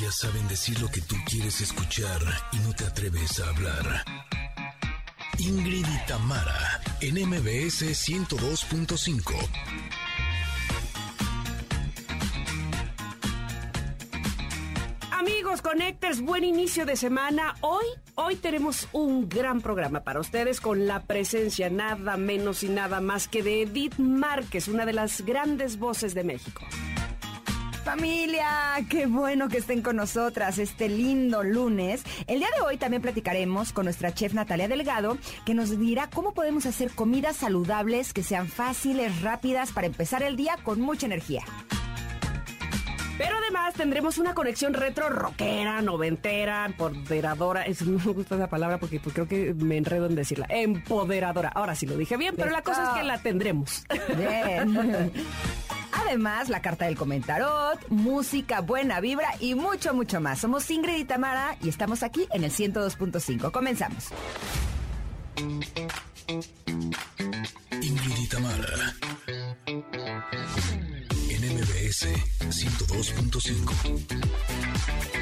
Ellas saben decir lo que tú quieres escuchar y no te atreves a hablar. Ingrid y Tamara, en MBS 102.5. Amigos Connectors, buen inicio de semana. Hoy, hoy tenemos un gran programa para ustedes con la presencia nada menos y nada más que de Edith Márquez, una de las grandes voces de México. Familia, qué bueno que estén con nosotras este lindo lunes. El día de hoy también platicaremos con nuestra chef Natalia Delgado, que nos dirá cómo podemos hacer comidas saludables que sean fáciles, rápidas, para empezar el día con mucha energía. Pero además tendremos una conexión retro rockera, noventera, empoderadora. Es, no me gusta esa palabra porque pues, creo que me enredo en decirla. Empoderadora. Ahora sí lo dije bien, pero la cosa es que la tendremos. Bien. Además, la carta del comentarot, música, buena vibra y mucho, mucho más. Somos Ingrid y Tamara y estamos aquí en el 102.5. Comenzamos. Ingrid y Tamara. En MBS 102.5.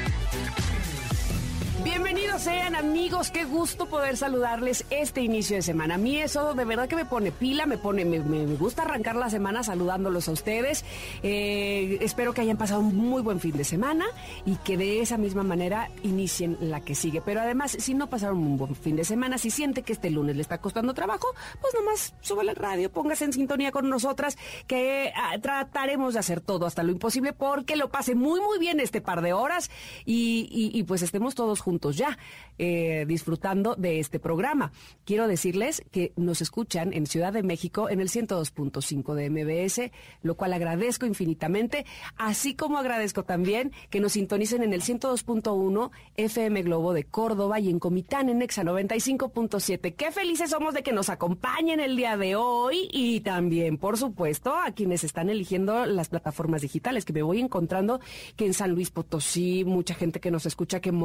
Bienvenidos sean amigos, qué gusto poder saludarles este inicio de semana. A mí eso de verdad que me pone pila, me pone, me, me gusta arrancar la semana saludándolos a ustedes. Eh, espero que hayan pasado un muy buen fin de semana y que de esa misma manera inicien la que sigue. Pero además, si no pasaron un buen fin de semana, si siente que este lunes le está costando trabajo, pues nomás súbale el radio, póngase en sintonía con nosotras, que ah, trataremos de hacer todo hasta lo imposible porque lo pase muy muy bien este par de horas y, y, y pues estemos todos juntos ya eh, disfrutando de este programa. Quiero decirles que nos escuchan en Ciudad de México en el 102.5 de MBS, lo cual agradezco infinitamente, así como agradezco también que nos sintonicen en el 102.1 FM Globo de Córdoba y en Comitán en Exa 95.7. Qué felices somos de que nos acompañen el día de hoy y también, por supuesto, a quienes están eligiendo las plataformas digitales, que me voy encontrando que en San Luis Potosí, mucha gente que nos escucha que en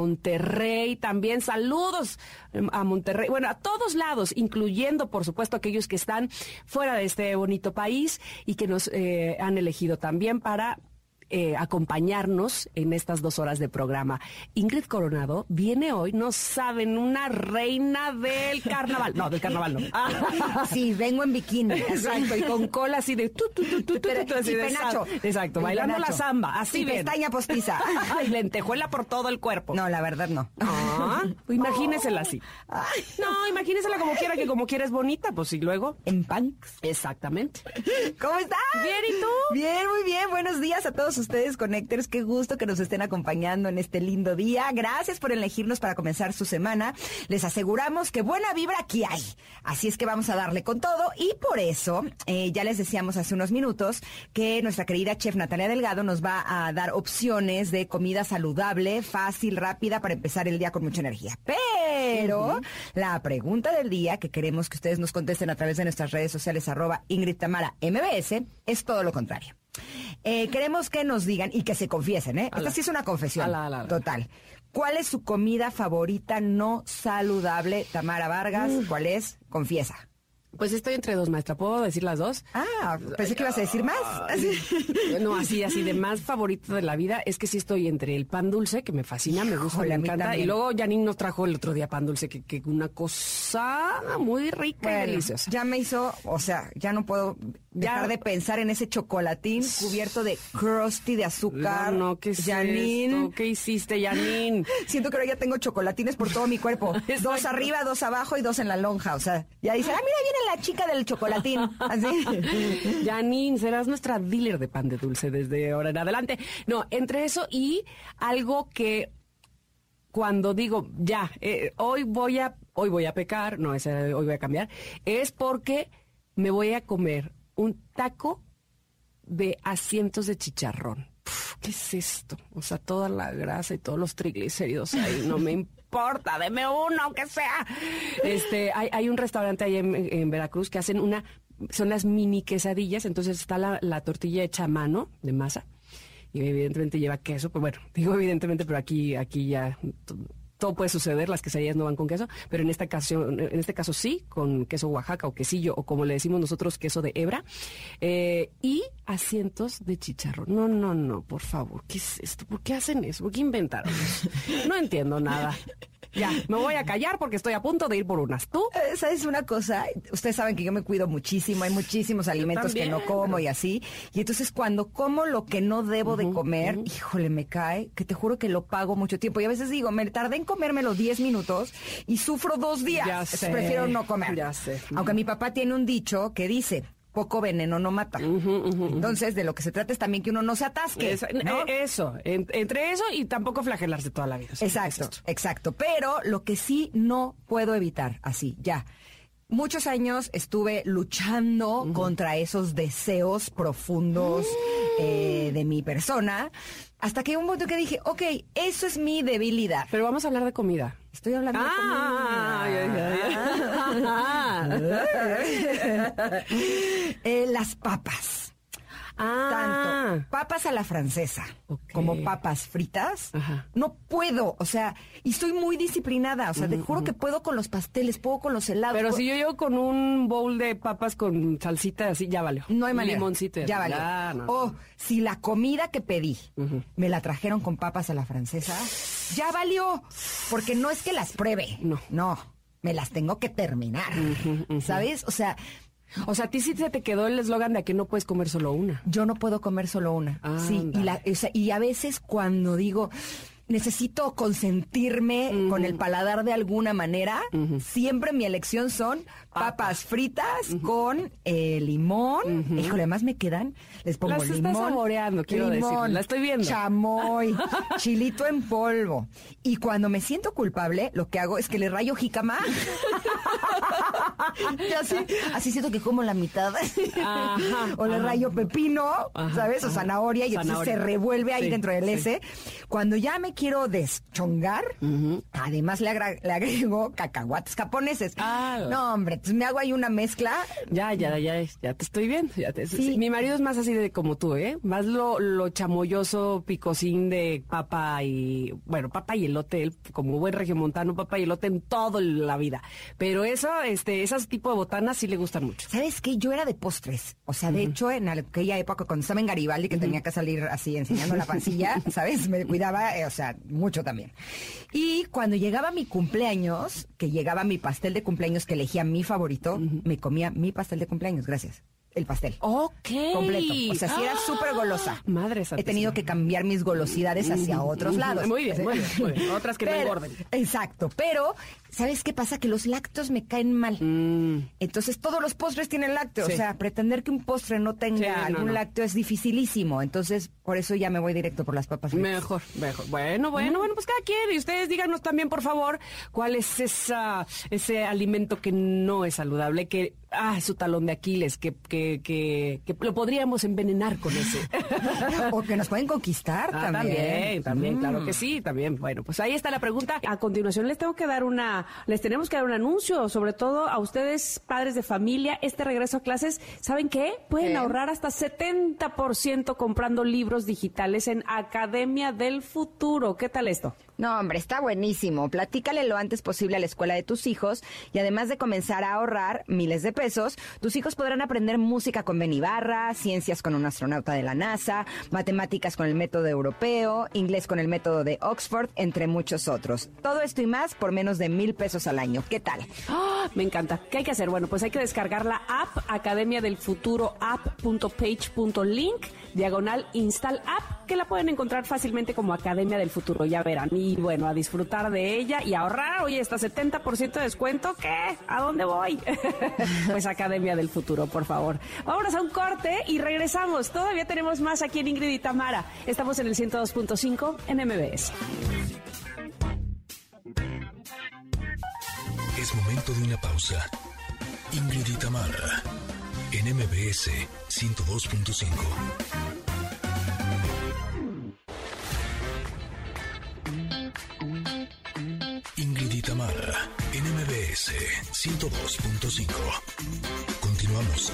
Monterrey también saludos a Monterrey, bueno, a todos lados, incluyendo, por supuesto, aquellos que están fuera de este bonito país y que nos eh, han elegido también para eh, acompañarnos en estas dos horas de programa. Ingrid Coronado viene hoy, no saben, una reina del carnaval. No, del carnaval no. Sí, vengo en bikini. Exacto, y con cola así de tu, tu, tu, tu, tu, Pero- tu, así y de penacho. Exacto, Y bailando la samba, así Y pestaña postiza. Ay, lentejuela por todo el cuerpo. No, la verdad no. Ah, pues imagínesela así. Ay. No, imagínesela como quiera, que como quiera es bonita, pues y luego. En punks. Exactamente. ¿Cómo están? Bien, ¿y tú? Bien, muy bien. Buenos días a todos ustedes, Connectors. Qué gusto que nos estén acompañando en este lindo día. Gracias por elegirnos para comenzar su semana. Les aseguramos que buena vibra aquí hay. Así es que vamos a darle con todo. Y por eso, eh, ya les decíamos hace unos minutos que nuestra querida chef Natalia Delgado nos va a dar opciones de comida saludable, fácil, rápida, para empezar el día con mucha energía. Pero la pregunta del día que queremos que ustedes nos contesten a través de nuestras redes sociales, arroba Ingrid Tamara MBS, es todo lo contrario. Eh, queremos que nos digan y que se confiesen, ¿eh? Esta sí es una confesión. Ala, ala, ala. Total. ¿Cuál es su comida favorita no saludable, Tamara Vargas? ¿Cuál es? Confiesa. Pues estoy entre dos, maestra. ¿Puedo decir las dos? Ah, pensé que ibas a decir más. No, así, así de más favorito de la vida es que sí estoy entre el pan dulce, que me fascina, me gusta, me encanta. Y luego Janine nos trajo el otro día pan dulce, que, que una cosa muy rica y Bueno, deliciosa. ya me hizo, o sea, ya no puedo dejar Ya. de pensar en ese chocolatín cubierto de crusty de azúcar. No, no, ¿qué es Janine. esto? ¿Qué hiciste, Janine? Siento que ahora ya tengo chocolatines por todo mi cuerpo. Dos arriba, dos abajo y dos en la lonja. O sea, ya dice, ah, mira, viene la chica del chocolatín. Así. Janine, serás nuestra dealer de pan de dulce desde ahora en adelante. No, entre eso y algo que cuando digo ya, eh, hoy voy a, hoy voy a pecar, no, ese, hoy voy a cambiar, es porque me voy a comer un taco de asientos de chicharrón. ¿Qué es esto? O sea, toda la grasa y todos los triglicéridos ahí, no me importa, deme uno, aunque sea. Este, hay, hay un restaurante ahí en, Veracruz que hacen una, son las mini quesadillas, entonces está la, la tortilla hecha a mano de masa y evidentemente lleva queso, pues bueno, digo evidentemente, pero aquí, aquí ya todo puede suceder, las quesadillas no van con queso, pero en esta ocasión, en este caso sí, con queso Oaxaca o quesillo, o como le decimos nosotros, queso de hebra, eh, y asientos de chicharro. No, no, no, por favor, ¿qué es esto? ¿Por qué hacen eso? ¿Por qué inventaron eso? No entiendo nada. Ya, me voy a callar porque estoy a punto de ir por unas. ¿Tú? Eh, ¿Sabes una cosa? Ustedes saben que yo me cuido muchísimo, hay muchísimos alimentos que no como y así. Y entonces cuando como lo que no debo de comer, híjole, me cae, que te juro que lo pago mucho tiempo. Y a veces digo, me tardé en comérmelo 10 minutos y sufro dos días. Ya sé. Prefiero no comer. Ya sé. Aunque mi papá tiene un dicho que dice, poco veneno no mata. Entonces, de lo que se trata es también que uno no se atasque. Eso, ¿no? eh, eso, en- entre eso y tampoco flagelarse toda la vida. Es Exacto, exacto. Pero lo que sí no puedo evitar, así, ya. Muchos años estuve luchando contra esos deseos profundos eh, de mi persona, hasta que un momento que dije, ok, eso es mi debilidad. Pero vamos a hablar de comida. Estoy hablando Ah, de comida. Eh, las papas. Ah. tanto papas a la francesa como papas fritas, Ajá. no puedo, o sea, y estoy muy disciplinada, o sea, te juro que puedo con los pasteles, puedo con los helados. Pero puedo- si yo llego con un bowl de papas con salsita así, ya valió. no hay manera. Limoncito. ya. Ya, no, o no. si la comida que pedí me la trajeron con papas a la francesa, ya valió, porque no es que las pruebe, No. no, me las tengo que terminar, ¿sabes? O sea, O sea, a ti sí se te quedó el eslogan de que no puedes comer solo una. Yo no puedo comer solo una. Sí, y, la- o sea, y a veces cuando digo necesito consentirme con el paladar de alguna manera, siempre mi elección son papas fritas con eh, limón. Híjole, además me quedan, les pongo Las limón. saboreando, quiero decirlo, la estoy viendo. Chamoy, chilito en polvo. Y cuando me siento culpable, lo que hago es que le rayo jicama. y así, así siento que como la mitad. Ajá, o le ajá. rayo pepino, Ajá, ¿sabes? O zanahoria, y entonces Zanahoria. se revuelve ahí Sí, dentro del sí. ese. Cuando ya me quiero deschongar, además le agrego cacahuates japoneses. Ah. No, hombre, entonces me hago ahí una mezcla. Ya, ya, ya, ya te estoy viendo. ya te- Sí. Mi marido es más así de como tú, ¿eh? Más lo, lo chamoyoso, picosín de papa y, bueno, papa y elote, él, como buen regiomontano, papa y elote en toda la vida. Pero eso, este, esas tipo de botanas sí le gustan mucho. ¿Sabes qué? Yo era de postres. O sea, de hecho, en aquella época, cuando estaba en Garibaldi, que tenía que salir así enseñando la pancilla, ¿sabes? Me cuidaba, eh, o sea, mucho también. Y cuando llegaba mi cumpleaños, que llegaba mi pastel de cumpleaños, que elegía mi favorito, me comía mi pastel de cumpleaños, gracias. El pastel. Ok. Completo. O sea, si era ¡Ah! súper golosa. Madre He santísima. tenido que cambiar mis golosidades hacia otros lados. Muy bien, muy bien, muy bien. Otras que no Pero- engorden. Exacto. Pero, ¿sabes qué pasa? Que los lácteos me caen mal. Mm, Entonces todos los postres tienen lácteo. Sí. O sea, pretender que un postre no tenga Sí, no, algún no. lácteo es dificilísimo. Entonces, por eso ya me voy directo por las papas fritas. Mejor, mejor. Bueno, bueno, bueno, pues cada quien. Y ustedes díganos también, por favor, cuál es esa, ese alimento que no es saludable, que, ah, es su talón de Aquiles, que, que, que, que lo podríamos envenenar con ese. o que nos pueden conquistar Ah, también. también, también, Mm. claro que sí, también. Bueno, pues ahí está la pregunta. A continuación les tengo que dar una, les tenemos que dar un anuncio, sobre todo a ustedes, padres de familia, este regreso a clases, ¿saben qué? Pueden ¿Qué? ahorrar hasta 70% comprando libros digitales en Academia del Futuro. ¿Qué tal esto? No, hombre, está buenísimo. Platícale lo antes posible a la escuela de tus hijos y además de comenzar a ahorrar miles de pesos, tus hijos podrán aprender música con Ben Ibarra, ciencias con un astronauta de la NASA, matemáticas con el método europeo, inglés con el método de Oxford, entre muchos otros. Todo esto y más por menos de mil pesos al año. ¿Qué tal? ¡Ah! Me encanta. ¿Qué hay que hacer? Bueno, pues hay que descargar la app Academia del Futuro app.page.link diagonal install app que la pueden encontrar fácilmente como Academia del Futuro, ya verán. Y bueno, a disfrutar de ella y ahorrar, oye, hasta 70% de descuento, ¿qué? ¿A dónde voy? pues Academia del Futuro, por favor. Vámonos a un corte y regresamos. Todavía tenemos más aquí en Ingrid y Tamara. Estamos en el 102.5 en MBS. Es momento de una pausa. Ingrid en MBS 102.5. Ingrid y en MBS 102.5. Continuamos.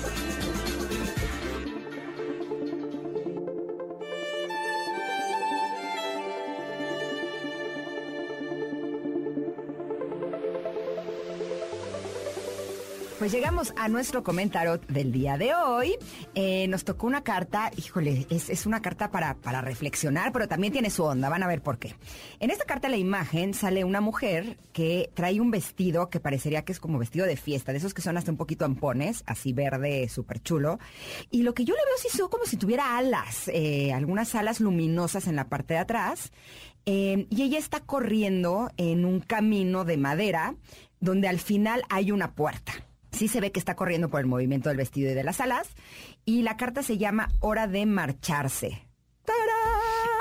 Pues llegamos a nuestro comentario del día de hoy. Eh, nos tocó una carta, híjole, es, una carta para, para reflexionar, pero también tiene su onda, van a ver por qué. En esta carta la imagen sale una mujer que trae un vestido que parecería que es como vestido de fiesta, de esos que son hasta un poquito ampones, así verde, súper chulo. Y lo que yo le veo sí son como si tuviera alas, eh, algunas alas luminosas en la parte de atrás. Eh, y ella está corriendo en un camino de madera donde al final hay una puerta. Sí se ve que está corriendo por el movimiento del vestido y de las alas. Y la carta se llama Hora de marcharse. ¡Tarán!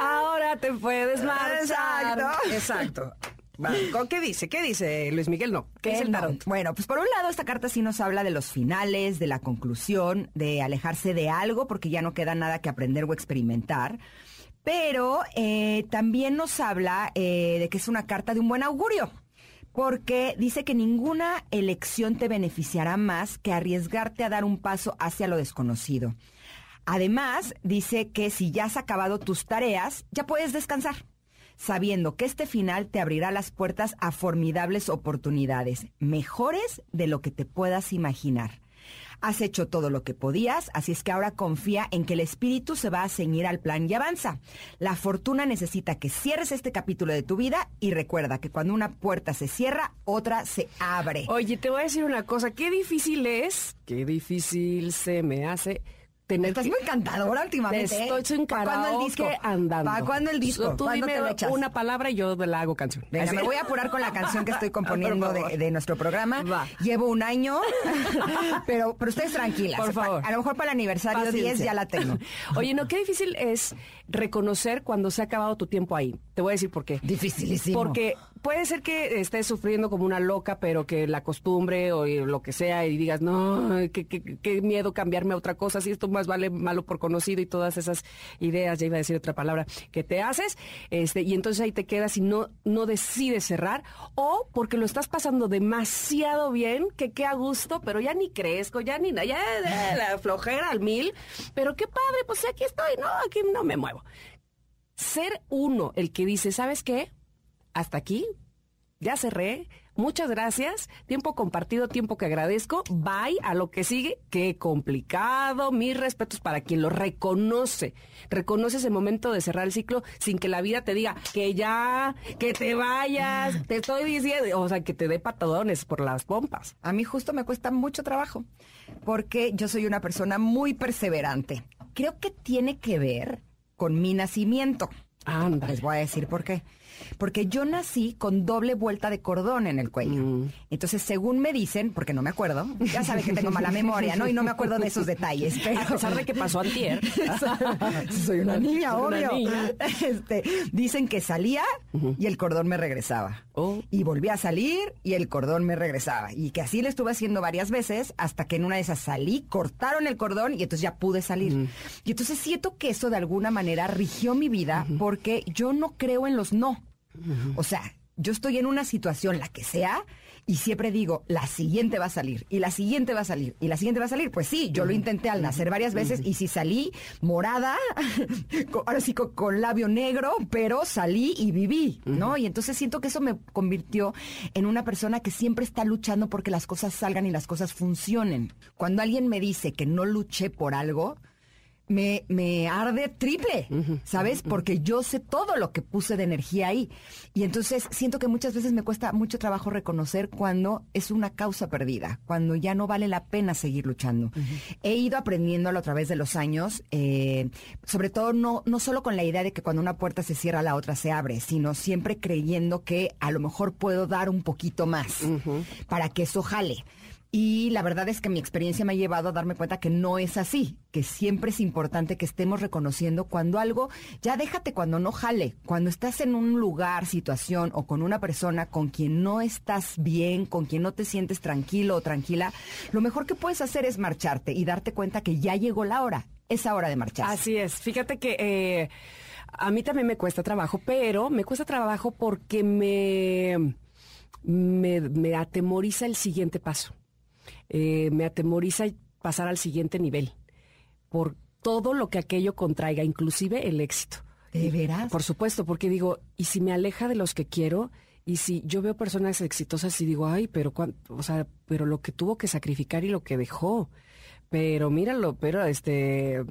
Ahora te puedes marchar. Exacto. Exacto. Va, ¿con ¿Qué dice? ¿Qué dice Luis Miguel? No. ¿Qué dice el no. tarot? Bueno, pues por un lado esta carta sí nos habla de los finales, de la conclusión, de alejarse de algo porque ya no queda nada que aprender o experimentar. Pero eh, también nos habla eh, de que es una carta de un buen augurio. Porque dice que ninguna elección te beneficiará más que arriesgarte a dar un paso hacia lo desconocido. Además, dice que si ya has acabado tus tareas, ya puedes descansar, sabiendo que este final te abrirá las puertas a formidables oportunidades, mejores de lo que te puedas imaginar. Has hecho todo lo que podías, así es que ahora confía en que el espíritu se va a ceñir al plan y avanza. La fortuna necesita que cierres este capítulo de tu vida y recuerda que cuando una puerta se cierra, otra se abre. Oye, te voy a decir una cosa. Qué difícil es, qué difícil se me hace tener Estás muy encantadora últimamente. ¿eh? Estoy sin ¿Pa' cuándo el disco? andando. ¿Para cuándo el disco? Tú ¿Cuándo dime te lo echas? una palabra y yo la hago canción. Venga, me voy a apurar con la canción que estoy componiendo de, de nuestro programa. Va. Llevo un año, pero, pero ustedes tranquilas. Por favor. A lo mejor para el aniversario Paciencia. 10 ya la tengo. Oye, no, qué difícil es reconocer cuando se ha acabado tu tiempo ahí. Te voy a decir por qué. Dificilísimo. Porque puede ser que estés sufriendo como una loca, pero que la costumbre o lo que sea y digas, no, qué, miedo cambiarme a otra cosa, si esto más vale malo por conocido y todas esas ideas, ya iba a decir otra palabra, que te haces, este, y entonces ahí te quedas y no, no decides cerrar, o porque lo estás pasando demasiado bien, que qué a gusto, pero ya ni crezco, ya ni ya eh, la flojera al mil, pero qué padre, pues aquí estoy, no, aquí no me muevo. Ser uno el que dice, ¿sabes qué? Hasta aquí, ya cerré. Muchas gracias. Tiempo compartido, tiempo que agradezco. Bye a lo que sigue. Qué complicado. Mis respetos para quien lo reconoce. Reconoce ese momento de cerrar el ciclo sin que la vida te diga que ya, que te vayas. Te estoy diciendo, o sea, que te dé patadones por las pompas. A mí justo me cuesta mucho trabajo, porque yo soy una persona muy perseverante. Creo que tiene que ver con mi nacimiento. Anda. Les voy a decir por qué. Porque yo nací con doble vuelta de cordón en el cuello. Mm. Entonces, según me dicen, porque no me acuerdo, ya sabe que tengo mala memoria, ¿no? Y no me acuerdo de esos detalles. Pero... A pesar de que pasó antier. Soy una niña, Una obvio. niña. Este, dicen que salía y el cordón me regresaba. Oh. Y volví a salir y el cordón me regresaba. Y que así le estuve haciendo varias veces hasta que en una de esas salí, cortaron el cordón y entonces ya pude salir. Y entonces siento que eso de alguna manera rigió mi vida porque yo no creo en los no. O sea, yo estoy en una situación, la que sea, y siempre digo, la siguiente va a salir, y la siguiente va a salir, y la siguiente va a salir. Pues sí, yo lo intenté al nacer varias veces, y si salí morada, con- ahora sí con, con labio negro, pero salí y viví, ¿no? Y entonces siento que eso me convirtió en una persona que siempre está luchando porque las cosas salgan y las cosas funcionen. Cuando alguien me dice que no luché por algo, me, me arde triple, ¿sabes? Porque yo sé todo lo que puse de energía ahí. Y entonces siento que muchas veces me cuesta mucho trabajo reconocer cuando es una causa perdida, cuando ya no vale la pena seguir luchando. He ido aprendiéndolo a través de los años, eh, sobre todo no, no solo con la idea de que cuando una puerta se cierra, la otra se abre, sino siempre creyendo que a lo mejor puedo dar un poquito más para que eso jale. Y la verdad es que mi experiencia me ha llevado a darme cuenta que no es así, que siempre es importante que estemos reconociendo cuando algo, ya déjate cuando no jale, cuando estás en un lugar, situación o con una persona con quien no estás bien, con quien no te sientes tranquilo o tranquila, lo mejor que puedes hacer es marcharte y darte cuenta que ya llegó la hora, es hora de marcharse. Así es. Fíjate que eh, a mí también me cuesta trabajo, pero me cuesta trabajo porque me, me, me atemoriza el siguiente paso. Eh, me atemoriza pasar al siguiente nivel por todo lo que aquello contraiga, inclusive el éxito. ¿De veras? Por supuesto, porque digo, ¿y si me aleja de los que quiero? Y si yo veo personas exitosas y digo, ay, pero cuánto, o sea, pero lo que tuvo que sacrificar y lo que dejó. Pero míralo, pero este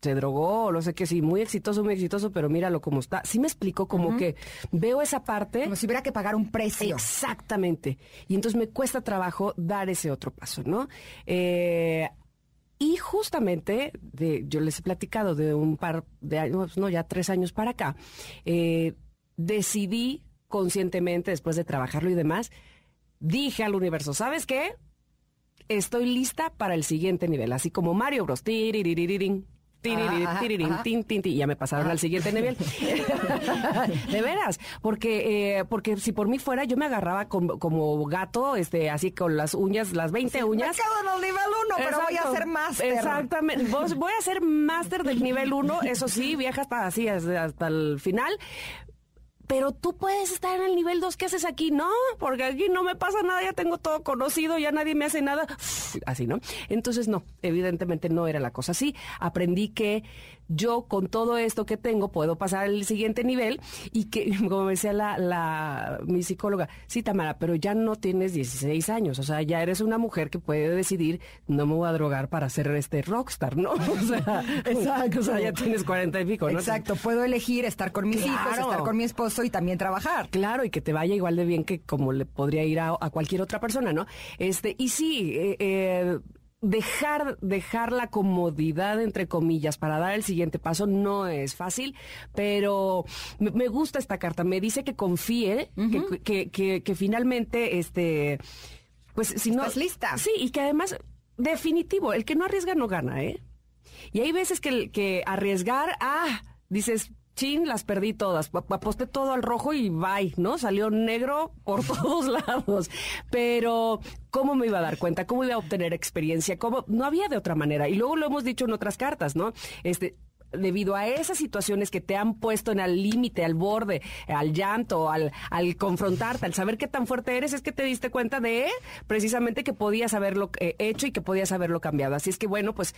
se drogó, no sé qué, sí, muy exitoso, muy exitoso, pero míralo cómo está. Sí me explico como que veo esa parte. Como si hubiera que pagar un precio. Exactamente. Y entonces me cuesta trabajo dar ese otro paso, ¿no? Eh, y justamente, de, yo les he platicado de un par de años, no, ya tres años para acá, eh, decidí conscientemente, después de trabajarlo y demás, dije al universo, ¿sabes qué? Estoy lista para el siguiente nivel, así como Mario Bros. Tiririn, Ajá, tiririn, ajá. tin, tin, tin, y ya me pasaron al siguiente nivel. de veras, porque eh, porque si por mí fuera, yo me agarraba como, como gato, este, así con las uñas, las 20 Me uñas. quedo en el nivel 1, pero voy a ser máster. Exactamente. Voy a ser máster del nivel 1, eso sí, viaja hasta así, hasta el final. Pero tú puedes estar en el nivel 2, ¿qué haces aquí? No, porque aquí no me pasa nada, ya tengo todo conocido, ya nadie me hace nada. Así, ¿no? Entonces, no, evidentemente no era la cosa así. Aprendí que yo con todo esto que tengo puedo pasar al siguiente nivel y que, como me decía la, la, mi psicóloga, sí, Tamara, pero ya no tienes 16 años, o sea, ya eres una mujer que puede decidir, no me voy a drogar para ser este rockstar, ¿no? O sea, Exacto. o sea, ya tienes 40 y pico, ¿no? Exacto, puedo elegir estar con mis hijos, estar con mi esposo y también trabajar. Claro, y que te vaya igual de bien que como le podría ir a, a cualquier otra persona, ¿no? Este, y sí, eh, eh, dejar, dejar la comodidad, entre comillas, para dar el siguiente paso no es fácil, pero me, gusta esta carta. Me dice que confíe, que, que, que, que finalmente, este, pues si no. Estás lista. Sí, y que además, definitivo, el que no arriesga no gana, ¿eh? Y hay veces que, que arriesgar, ah, dices, chin, las perdí todas. Ap- Aposté todo al rojo y bye, ¿no? Salió negro por todos lados. Pero, ¿cómo me iba a dar cuenta? ¿Cómo iba a obtener experiencia? ¿Cómo? No había de otra manera. Y luego lo hemos dicho en otras cartas, ¿no? Este, debido a esas situaciones que te han puesto en el límite, al borde, al llanto, al, al confrontarte, al saber qué tan fuerte eres, es que te diste cuenta de precisamente que podías haberlo eh, hecho y que podías haberlo cambiado. Así es que bueno, pues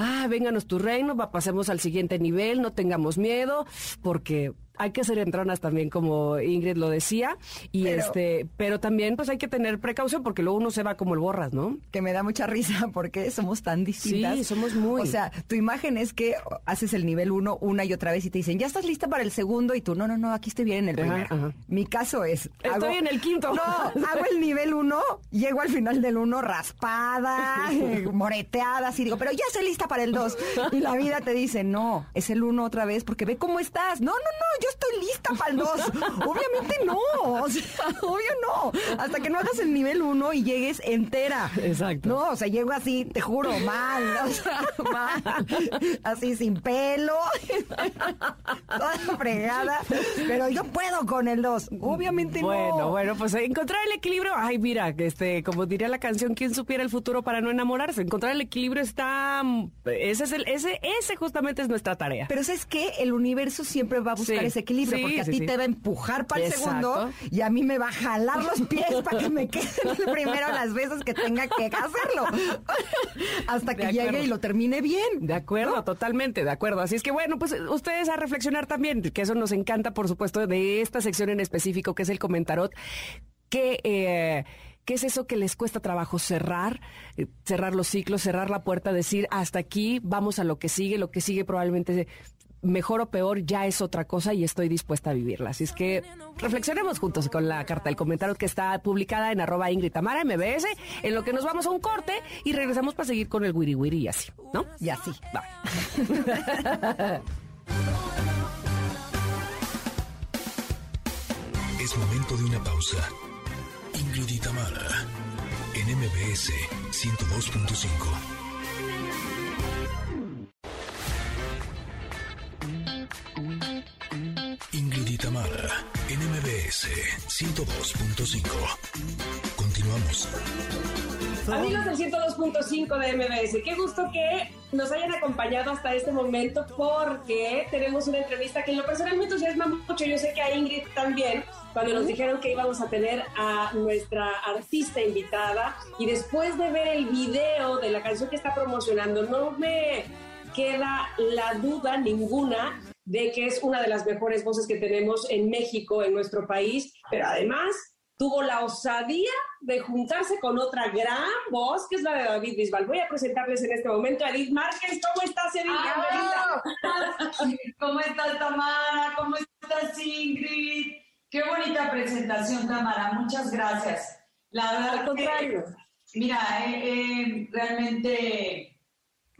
ah, vénganos tu reino, pasemos al siguiente nivel, no tengamos miedo, porque hay que ser entronas también, como Ingrid lo decía, y Pero- este, pero también pues hay que tener precaución porque luego uno se va como el borras, ¿no? Que me da mucha risa porque somos tan distintas. Sí, somos muy. O sea, tu imagen es que haces el nivel uno una y otra vez y te dicen, ya estás lista para el segundo y tú, no, no, no, aquí estoy bien en el primero. ajá. Mi caso es... Estoy en el quinto. No, hago el nivel uno, llego al final del uno raspada, moreteada, así digo, pero ya estoy lista para el dos. Y la vida te dice, no, es el uno otra vez porque ve cómo estás. No, no, no, yo estoy lista para el dos. Obviamente no, o sea, obvio no. Hasta que no hagas el nivel uno y llegues entera. Exacto. No, o sea, llego así, te juro, mal, o sea, mal, así sin pelo, toda fregada, pero yo puedo con el dos, obviamente Bueno, no. bueno, pues encontrar el equilibrio, ay, mira, este, como diría la canción, ¿quién supiera el futuro para no enamorarse? Encontrar el equilibrio está, mm, ese es el, ese, ese justamente es nuestra tarea. Pero ¿sabes qué? El universo siempre va a buscar Sí, ese equilibrio, sí, porque a sí, ti sí. te va a empujar para el segundo y a mí me va a jalar los pies para que me quede el primero las veces que tenga que hacerlo. Hasta que llegue y lo termine bien. De acuerdo, totalmente, de acuerdo. Así es que bueno, pues ustedes a reflexionar también, que eso nos encanta, por supuesto, de esta sección en específico, que es el comentarot, que... Eh, ¿Qué es eso que les cuesta trabajo cerrar? Eh, cerrar los ciclos, cerrar la puerta, decir hasta aquí, vamos a lo que sigue, lo que sigue probablemente mejor o peor ya es otra cosa y estoy dispuesta a vivirla. Así es que reflexionemos juntos con la carta del comentario que está publicada en arroba Ingrid Tamara MBS, en lo que nos vamos a un corte y regresamos para seguir con el wiri wiri y así, ¿no? Y así. Es momento de una pausa. Ingrid y Tamara, en MBS 102.5. MBS 102.5. Continuamos. Amigos del 102.5 de MBS, qué gusto que nos hayan acompañado hasta este momento porque tenemos una entrevista que en lo personal me entusiasma mucho. Yo sé que a Ingrid también, cuando nos dijeron que íbamos a tener a nuestra artista invitada y después de ver el video de la canción que está promocionando, no me queda la duda ninguna de que es una de las mejores voces que tenemos en México, en nuestro país, pero además tuvo la osadía de juntarse con otra gran voz, que es la de David Bisbal. Voy a presentarles en este momento a Edith Márquez. ¿Cómo estás, Edith? Ah, ¿Cómo estás, Tamara? ¿Cómo estás, Ingrid? Qué bonita presentación, Tamara. Muchas gracias. La verdad Al contrario. mira, eh, eh, realmente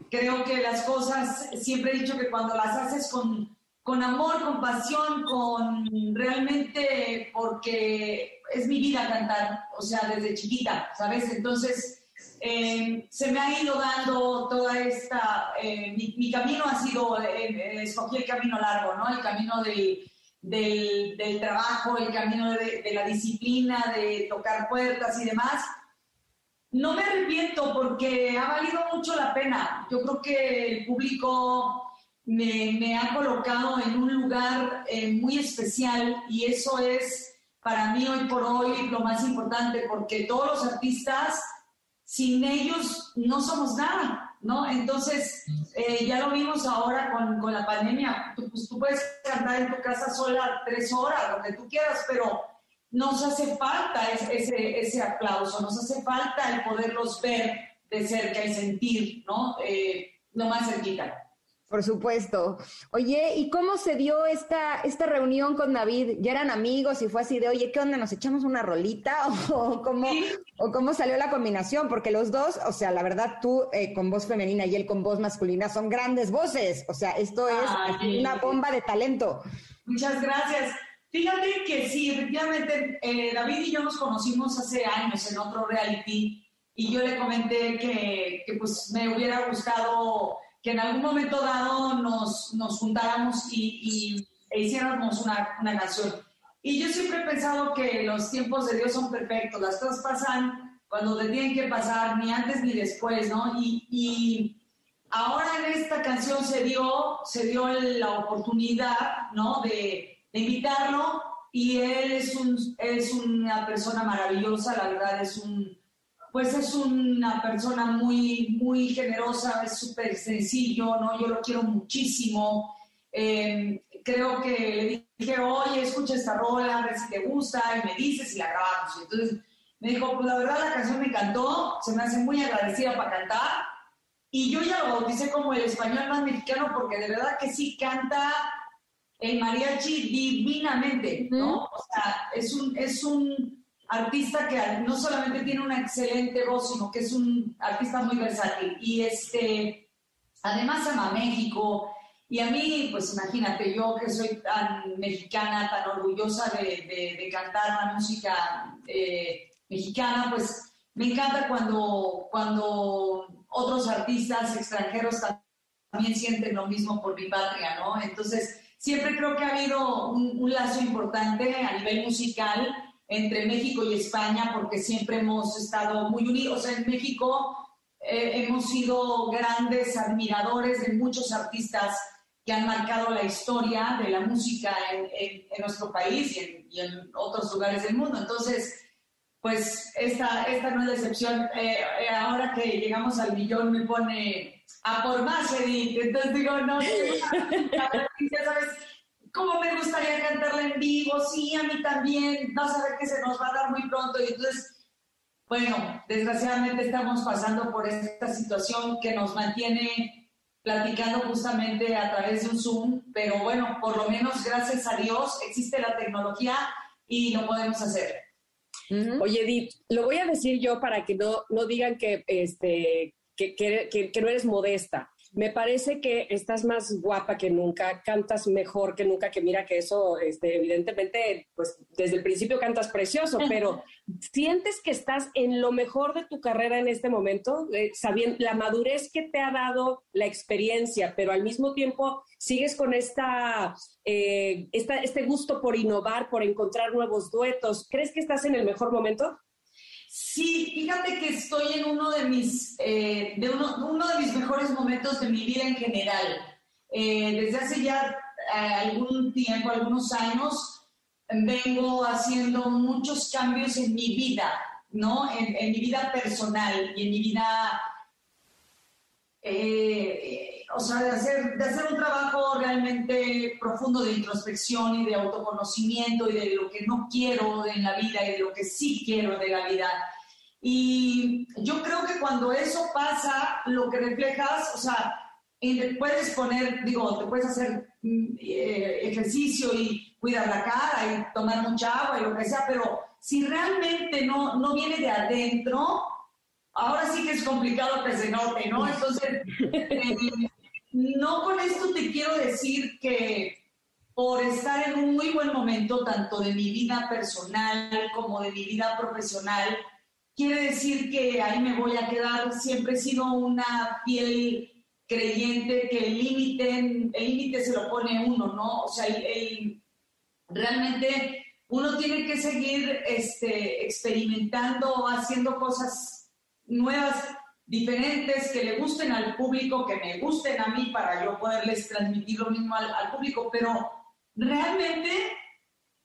creo que las cosas, siempre he dicho que cuando las haces con, con amor, con pasión, con realmente, porque es mi vida cantar, o sea, desde chiquita, ¿sabes? Entonces, eh, se me ha ido dando toda esta, mi, camino ha sido, escogí el camino largo, ¿no? El camino de del, del trabajo, el camino de, de, la disciplina, de tocar puertas y demás. No me arrepiento porque ha valido mucho la pena. Yo creo que el público me, ha colocado en un lugar eh, muy especial y eso es para mí hoy por hoy lo más importante porque todos los artistas, sin ellos no somos nada. ¿no? Entonces, eh, ya lo vimos ahora con, con la pandemia. Tú, pues, tú puedes cantar en tu casa sola tres horas, lo que tú quieras, pero nos hace falta ese, ese aplauso, nos hace falta el poderlos ver de cerca y sentir, ¿no? Eh, lo más cerquita. Por supuesto. Oye, ¿y cómo se dio esta, esta reunión con David? ¿Ya eran amigos y fue así de, oye, ¿qué onda? ¿Nos echamos una rolita? ¿O cómo, o cómo salió la combinación? Porque los dos, o sea, la verdad, tú eh, con voz femenina y él con voz masculina son grandes voces. O sea, esto es una bomba de talento. Muchas gracias. Fíjate que sí, efectivamente, eh, David y yo nos conocimos hace años en otro reality y yo le comenté que, que pues me hubiera gustado que en algún momento dado nos, nos juntáramos y, e hiciéramos una, una, canción. Y yo siempre he pensado que los tiempos de Dios son perfectos, las cosas pasan cuando tienen que pasar, ni antes ni después, ¿no? Y, y ahora en esta canción se dio, se dio la oportunidad, ¿no? De, de invitarlo y es, un, es una persona maravillosa, la verdad es un pues es una persona muy, muy generosa, es súper sencillo, ¿no? Yo lo quiero muchísimo. Eh, creo que le dije, oye, escucha esta rola, a ver si te gusta, y me dices si la grabamos. entonces me dijo, pues la verdad la canción me encantó, se me hace muy agradecida para cantar. Y yo ya lo bauticé como el español más mexicano porque de verdad que sí canta el mariachi divinamente, ¿no? O sea, es un, es un artista que no solamente tiene una excelente voz, sino que es un artista muy versátil. Y este, además ama México. Y a mí, pues imagínate, yo que soy tan mexicana, tan orgullosa de, cantar la música eh, mexicana, pues me encanta cuando, cuando otros artistas extranjeros también sienten lo mismo por mi patria, ¿no? Entonces, siempre creo que ha habido un, un lazo importante a nivel musical entre México y España, porque siempre hemos estado muy unidos. en México eh, hemos sido grandes admiradores de muchos artistas que han marcado la historia de la música en, nuestro país y en, otros lugares del mundo. Entonces, pues esta, esta no es la excepción. Eh, eh, ahora que llegamos al millón me pone a por más, Edith. Entonces digo, no, ya sabes, ¿Cómo me gustaría cantarla en vivo? Sí, a mí también. Vas a ver que se nos va a dar muy pronto. Y entonces, bueno, desgraciadamente estamos pasando por esta situación que nos mantiene platicando justamente a través de un Zoom, pero bueno, por lo menos gracias a Dios existe la tecnología y lo podemos hacer. Oye, Edith, lo voy a decir yo para que no, no digan que, este, que, que, que no eres modesta me parece que estás más guapa que nunca, cantas mejor que nunca, que mira que eso, este, evidentemente, pues desde el principio cantas precioso, pero ¿sientes que estás en lo mejor de tu carrera en este momento? Eh, sabiendo la madurez que te ha dado la experiencia, pero al mismo tiempo sigues con esta, eh, esta, este gusto por innovar, por encontrar nuevos duetos. ¿Crees que estás en el mejor momento? Sí, fíjate que estoy en uno de mis, eh, de uno, uno, de mis mejores momentos de mi vida en general. Eh, desde hace ya eh, algún tiempo, algunos años, vengo haciendo muchos cambios en mi vida, ¿no? En, mi vida personal y en mi vida, o sea, de hacer, de hacer un trabajo realmente profundo de introspección y de autoconocimiento y de lo que no quiero en la vida y de lo que sí quiero de la vida. Y yo creo que cuando eso pasa, lo que reflejas, o sea, puedes poner, digo, te puedes hacer mm, eh, ejercicio y cuidar la cara y tomar mucha agua y lo que sea, pero si realmente no, no viene de adentro, ahora sí que es complicado que se note, ¿no? Entonces, eh, no con esto te quiero decir que por estar en un muy buen momento, tanto de mi vida personal como de mi vida profesional, quiere decir que ahí me voy a quedar. Siempre he sido una fiel creyente que el límite, el límite se lo pone uno, ¿no? O sea, realmente uno tiene que seguir este, experimentando, haciendo cosas nuevas, diferentes, que le gusten al público, que me gusten a mí para yo poderles transmitir lo mismo al, público, pero realmente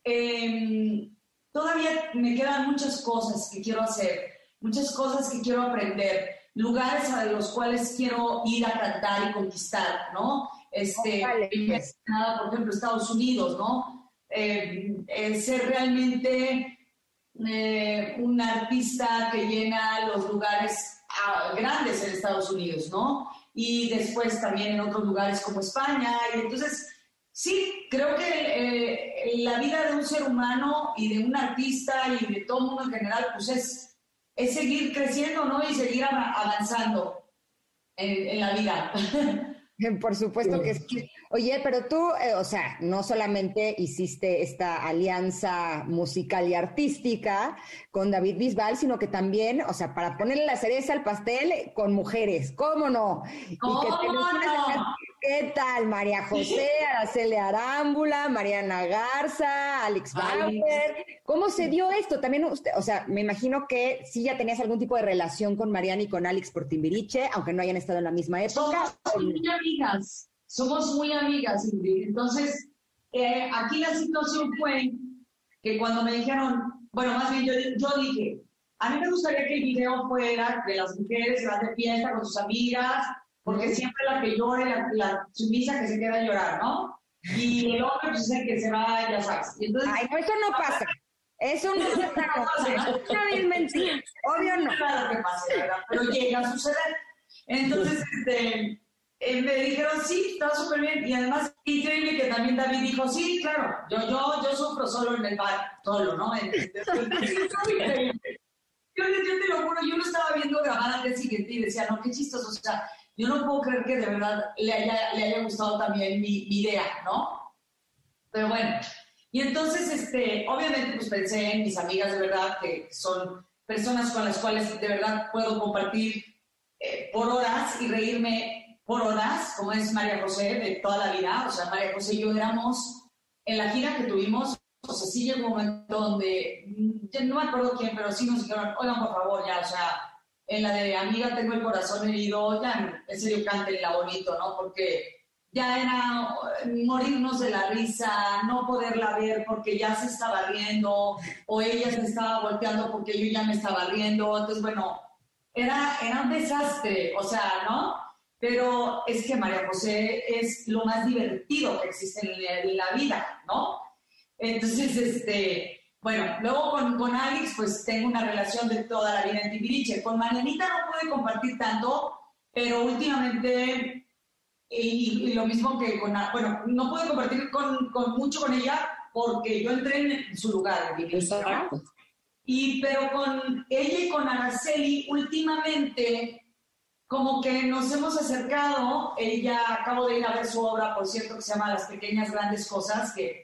em, todavía me quedan muchas cosas que quiero hacer, muchas cosas que quiero aprender, lugares a los cuales quiero ir a cantar y conquistar, ¿no? Este, por ejemplo, Estados Unidos, ¿no? Eh, eh, ser realmente eh, un artista que llena los lugares grandes en Estados Unidos, ¿no? Y después también en otros lugares como España. Y entonces, sí, creo que la vida de un ser humano y de un artista y de todo el mundo en general, pues es, es seguir creciendo, ¿no? Y seguir avanzando en, en la vida. Por supuesto que sí. Oye, pero tú, eh, o sea, no solamente hiciste esta alianza musical y artística con David Bisbal, sino que también, o sea, para ponerle la cereza al pastel con mujeres, ¿cómo no? ¿Cómo y que no? ¿Qué tal? María José, Araceli Arámbula, Mariana Garza, Alex Bauer. ¿Cómo se dio esto? También usted, o sea, me imagino que sí ya tenías algún tipo de relación con Mariana y con Alex por Timbiriche, aunque no hayan estado en la misma época. Somos muy amigas, somos muy amigas, Ingrid. Entonces, eh, aquí la situación fue que cuando me dijeron, bueno, más bien yo, yo dije, a mí me gustaría que el video fuera de las mujeres que van de fiesta con sus amigas, porque siempre la que llore, la, la sumisa que se queda a llorar, ¿no? Y el hombre pues es el que se va, ya sabes. Y entonces, Ay, eso no pasa. Eso no pasa. Una vez mentira. Obvio no. Claro que pasa, ¿verdad? Pero llega a suceder. Entonces, este, eh, me dijeron, sí, está súper bien. Y además, increíble que también David dijo, sí, claro, yo, yo, yo sufro solo en el bar, solo, ¿no? Entonces, yo, yo te lo juro, yo lo estaba viendo grabar al día siguiente y decía, no, qué chistoso, o sea, yo no puedo creer que de verdad le haya, le haya gustado también mi, idea, ¿no? Pero bueno, y entonces, este, obviamente, pues pensé en mis amigas de verdad, que son personas con las cuales de verdad puedo compartir eh, por horas y reírme por horas, como es María José de toda la vida. O sea, María José y yo éramos en la gira que tuvimos, o sea, sí llegó un momento donde, no me acuerdo quién, pero sí nos dijeron, oigan, por favor, ya, o sea, en la de Amiga tengo el corazón herido, ya en serio la bonito, ¿no? Porque ya era morirnos de la risa, no poderla ver porque ya se estaba riendo, o ella se estaba volteando porque yo ya me estaba riendo. Entonces, bueno, era, era un desastre, o sea, ¿no? Pero es que María José es lo más divertido que existe en la vida, ¿no? Entonces, este, bueno, luego con, con Alex, pues tengo una relación de toda la vida en Timbiriche. Con Marianita no pude compartir tanto, pero últimamente, y, lo mismo que con, bueno, no pude compartir con, con, mucho con ella porque yo entré en su lugar. Y, pero con ella y con Araceli, últimamente, como que nos hemos acercado. Ella, acabo de ir a ver su obra, por cierto, que se llama Las Pequeñas Grandes Cosas, que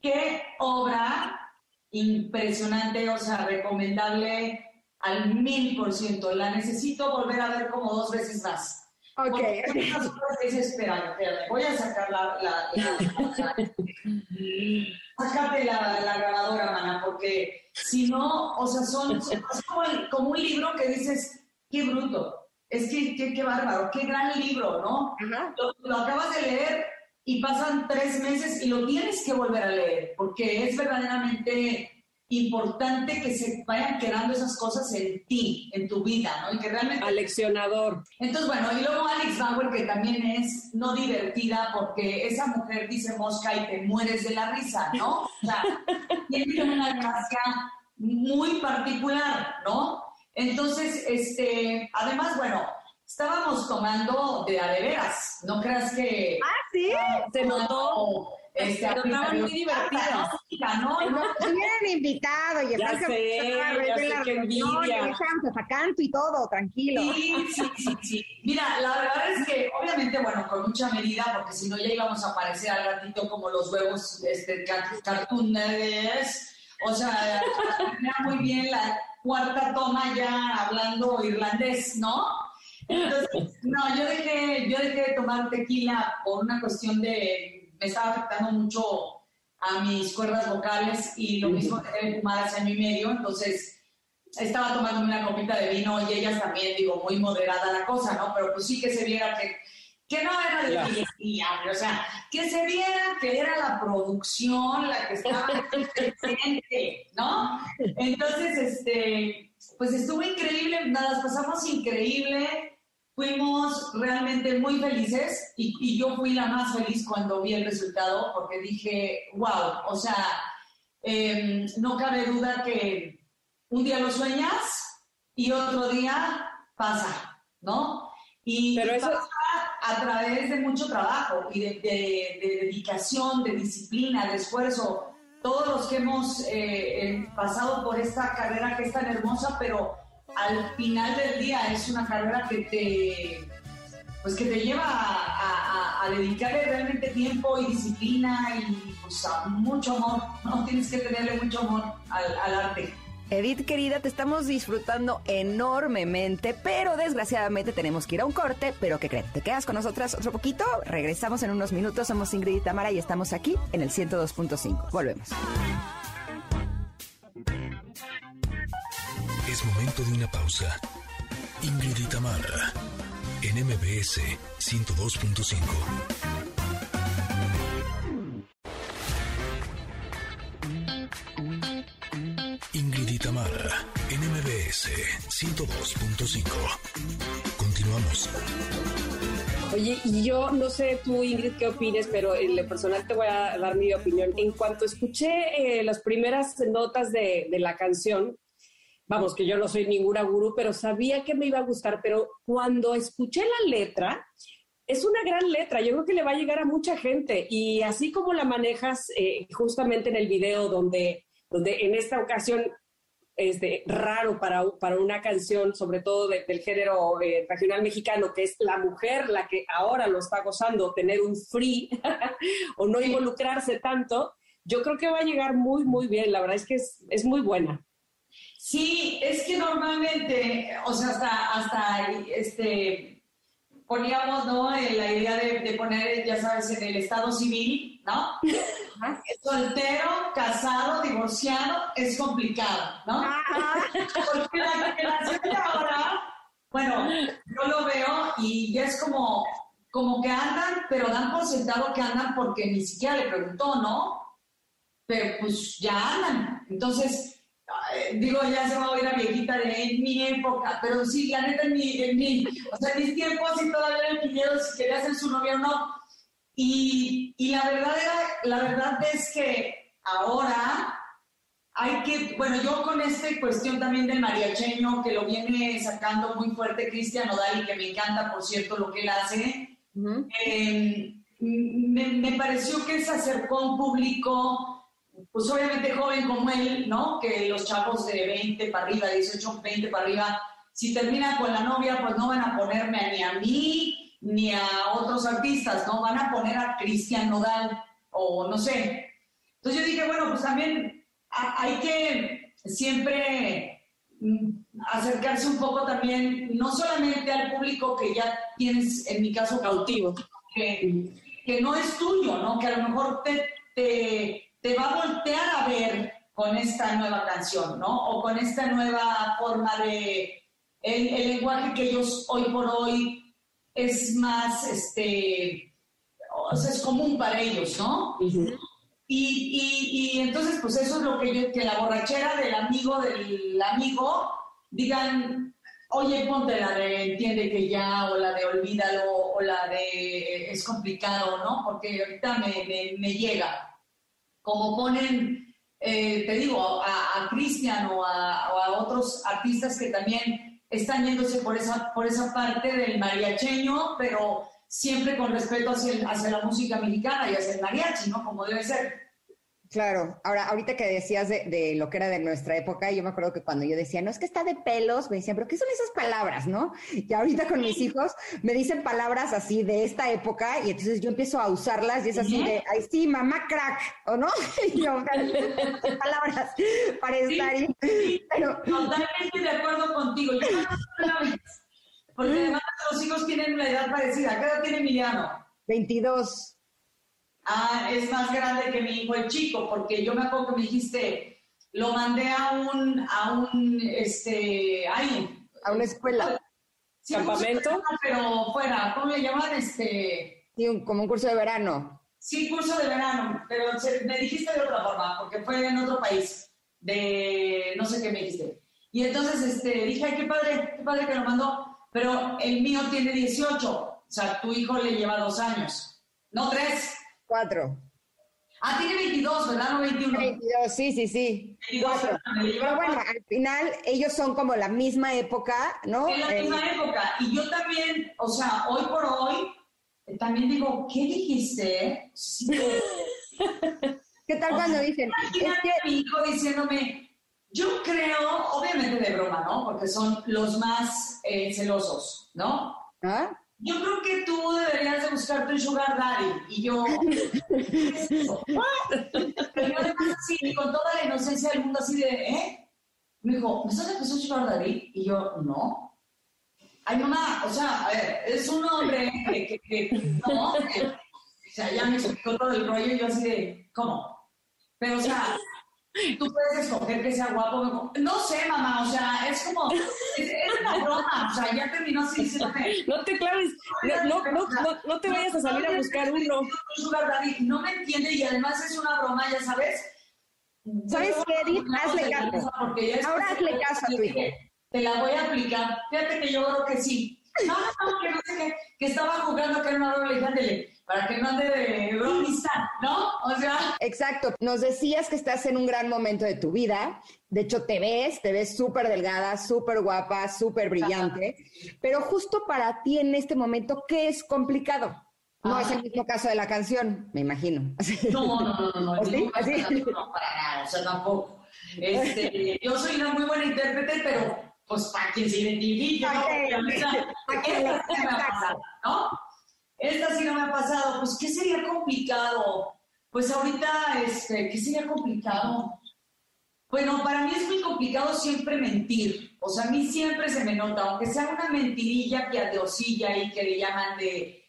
qué obra impresionante, o sea, recomendable al mil por ciento. La necesito volver a ver como dos veces más. Ok. Voy a sacar la, la, Sácate la, la, grabadora, mana, porque si no, o sea, son, es como, un libro que dices, qué bruto, es que qué, qué bárbaro, qué gran libro, ¿no? lo, acabas de leer y pasan tres meses y lo tienes que volver a leer, porque es verdaderamente importante que se vayan quedando esas cosas en ti, en tu vida, ¿no? Y que realmente... Aleccionador. Entonces, bueno, y luego Alex Bauer, que también es no divertida, porque esa mujer dice mosca y te mueres de la risa, ¿no? O sea, tiene una gracia muy particular, ¿no? Entonces, este, además, bueno, estábamos tomando de a de veras, no creas que... Ah, sí, se notó este, muy divertidas. ¿no? No, hubieran invitado y Ya sé, ya sé, qué envidia. canto, y todo, tranquilo. Sí, sí, sí, sí. Mira, la verdad es que obviamente, bueno, con mucha medida, porque si no ya íbamos a aparecer al ratito como los huevos este, car- cartoon nerds. O sea, era muy bien la cuarta toma ya hablando irlandés, ¿no? Entonces, no, yo dejé, yo dejé de tomar tequila por una cuestión de, me estaba afectando mucho a mis cuerdas vocales y lo mismo dejé de fumar hace año y medio, entonces estaba tomando una copita de vino y ellas también, digo, muy moderada la cosa, ¿no? Pero pues sí que se viera que, que no era de fiestilla, o sea, que se viera que era la producción la que estaba presente, ¿no? Entonces, este, pues estuvo increíble, nada, pasamos increíble, fuimos realmente muy felices y, y yo fui la más feliz cuando vi el resultado porque dije, wow, o sea, em, no cabe duda que un día lo sueñas y otro día pasa, ¿no? Y Pero eso- pasa a través de mucho trabajo y de, de- de dedicación, de disciplina, de esfuerzo. Todos los que hemos eh, pasado por esta carrera que es tan hermosa, pero al final del día es una carrera que te, pues que te lleva a, dedicarle realmente tiempo y disciplina y pues mucho amor, ¿no? Tienes que tenerle mucho amor al arte. Edith, querida, te estamos disfrutando enormemente, pero desgraciadamente tenemos que ir a un corte. Pero ¿qué creen? ¿Te quedas con nosotras otro poquito? Regresamos en unos minutos. Somos Ingrid y Tamara y estamos aquí en el 102.5. Volvemos. Es momento de una pausa. Ingrid y Tamara, en MBS 102.5. MBS 102.5. Continuamos. Oye, yo no sé tú, Ingrid, qué opines, pero en lo personal te voy a dar mi opinión. En cuanto escuché eh, las primeras notas de, de la canción, vamos, que yo no soy ninguna gurú, pero sabía que me iba a gustar, pero cuando escuché la letra, es una gran letra, yo creo que le va a llegar a mucha gente y así como la manejas eh, justamente en el video donde, donde en esta ocasión este, raro para, para una canción, sobre todo de- del género eh, regional mexicano, que es la mujer la que ahora lo está gozando, tener un free o no involucrarse tanto, yo creo que va a llegar muy, muy bien. La verdad es que es, es muy buena. Sí, es que normalmente, o sea, hasta, hasta este, poníamos, ¿no? La idea de, de poner, ya sabes, en el estado civil, ¿no? Soltero, casado, divorciado, es complicado, ¿no? Porque la generación de ahora, bueno, yo lo veo y ya es como, como que andan, pero dan por sentado que andan porque ni siquiera le preguntó, ¿no? Pero pues ya andan. Entonces, digo, ya se va a oír la viejita de en mi época, pero sí, la neta, en mi, en mi, o sea, en mis tiempos y todavía era el dinero si quería ser su novia o no. Y, y la verdad era, la verdad es que ahora hay que, bueno, yo con esta cuestión también del mariacheño, que lo viene sacando muy fuerte Cristian Odal y que me encanta, por cierto, lo que él hace, eh, me, me pareció que se acercó a un público, pues obviamente joven como él, ¿no? Que los chavos de 20 para arriba, 18, 20 para arriba, si terminan con la novia, pues no van a ponerme ni a mí ni a otros artistas, ¿no? Van a poner a Cristian Nodal o no sé. Entonces yo dije, bueno, pues también ha- hay que siempre mm, acercarse un poco también, no solamente al público que ya tienes, en mi caso, Cautivo. que, no es tuyo, ¿no? Que a lo mejor te, te va a voltear a ver con esta nueva canción, ¿no? O con esta nueva forma de... El, el lenguaje que ellos hoy por hoy es más, este, o sea, es común para ellos, ¿no? Ujú. Y, y, entonces, pues eso es lo que yo, que la borrachera del amigo del amigo digan, oye, ponte la de entiende que ya, o la de olvídalo, o la de es complicado, ¿no? Porque ahorita me, me, llega. Como ponen, eh, te digo, a, a Cristian o a, otros artistas que también están yéndose por esa, por esa parte del mariacheño, pero siempre con respeto hacia, hacia la música mexicana y hacia el mariachi, ¿no? Como debe ser. Claro, ahora, ahorita que decías de, lo que era de nuestra época, yo me acuerdo que cuando yo decía, no es que está de pelos, me decían, pero ¿qué son esas palabras, no? Y ahorita con mis hijos me dicen palabras así de esta época y entonces yo empiezo a usarlas y es así de, ay, sí, mamá crack, ¿o no? Y yo, palabras para estar ahí. Pero... Totalmente de acuerdo contigo. Yo porque además los hijos tienen una edad parecida. ¿Qué edad tiene Emiliano? 22. Ah, es más grande que mi hijo el chico, porque yo me acuerdo que me dijiste, lo mandé a un, a un, este, ahí. A una escuela. ¿Campamento? pero fuera, ¿cómo le llaman? Este... Sí, como un curso de verano. Sí, curso de verano, pero me dijiste de otra forma, porque fue en otro país, de no sé qué me dijiste. Y entonces este, dije, ay, qué padre, qué padre que lo mandó, pero el mío tiene 18, o sea, tu hijo le lleva dos años, no tres. Cuatro. Ah, tiene 22, ¿verdad? No 21. 22, sí, sí, sí. Cuatro. Pero bueno, al final ellos son como la misma época, ¿no? Es la misma eh, época. Y yo también, o sea, hoy por hoy, eh, también digo, ¿qué dijiste? ¿Qué tal cuando dicen? Es que... mi hijo diciéndome, yo creo, obviamente de broma, ¿no? Porque son los más eh, celosos, ¿no? ¿Ah? Yo creo que tú deberías de buscarte un sugar daddy. Y yo, ¿qué es eso? Pero yo además así, con toda la inocencia del mundo, así de, ¿eh? Me dijo, ¿me estás empezando un sugar daddy? Y yo, no. Ay, mamá, o sea, a ver, es un hombre que, que, no, o sea, ya me explicó todo el rollo y yo así de, ¿cómo? Pero, o sea, tú puedes escoger que sea guapo. No sé, mamá, o sea, es como, es, una broma, o sea, ya terminó así diciéndome. No te claves, no, no, no, no, te vayas a salir a buscar uno. No me entiende y además es una broma, ya sabes. ¿Sabes qué, Edith? Hazle caso. Ahora hazle caso a tu hijo. Te la voy a aplicar. Fíjate que yo creo que sí. No, no, que no sé qué, que estaba jugando que era una broma, le para que no de bromista, ¿no? O sea. Exacto. Nos decías que estás en un gran momento de tu vida. De hecho, te ves, te ves súper delgada, súper guapa, súper brillante. Pero justo para ti en este momento, ¿qué es complicado? No es el mismo caso de la canción, me imagino. No, no, no, no, no. ¿Sí? No, para nada, o sea, tampoco. Este, yo soy una muy buena intérprete, pero pues para quien se identifique, ¿no? ¿Para qué me ha pasado, no? Esta sí no me ha pasado, pues ¿qué sería complicado? Pues ahorita, este, ¿qué sería complicado? Bueno, para mí es muy complicado siempre mentir. O sea, a mí siempre se me nota, aunque sea una mentirilla piadosilla y que le llaman de,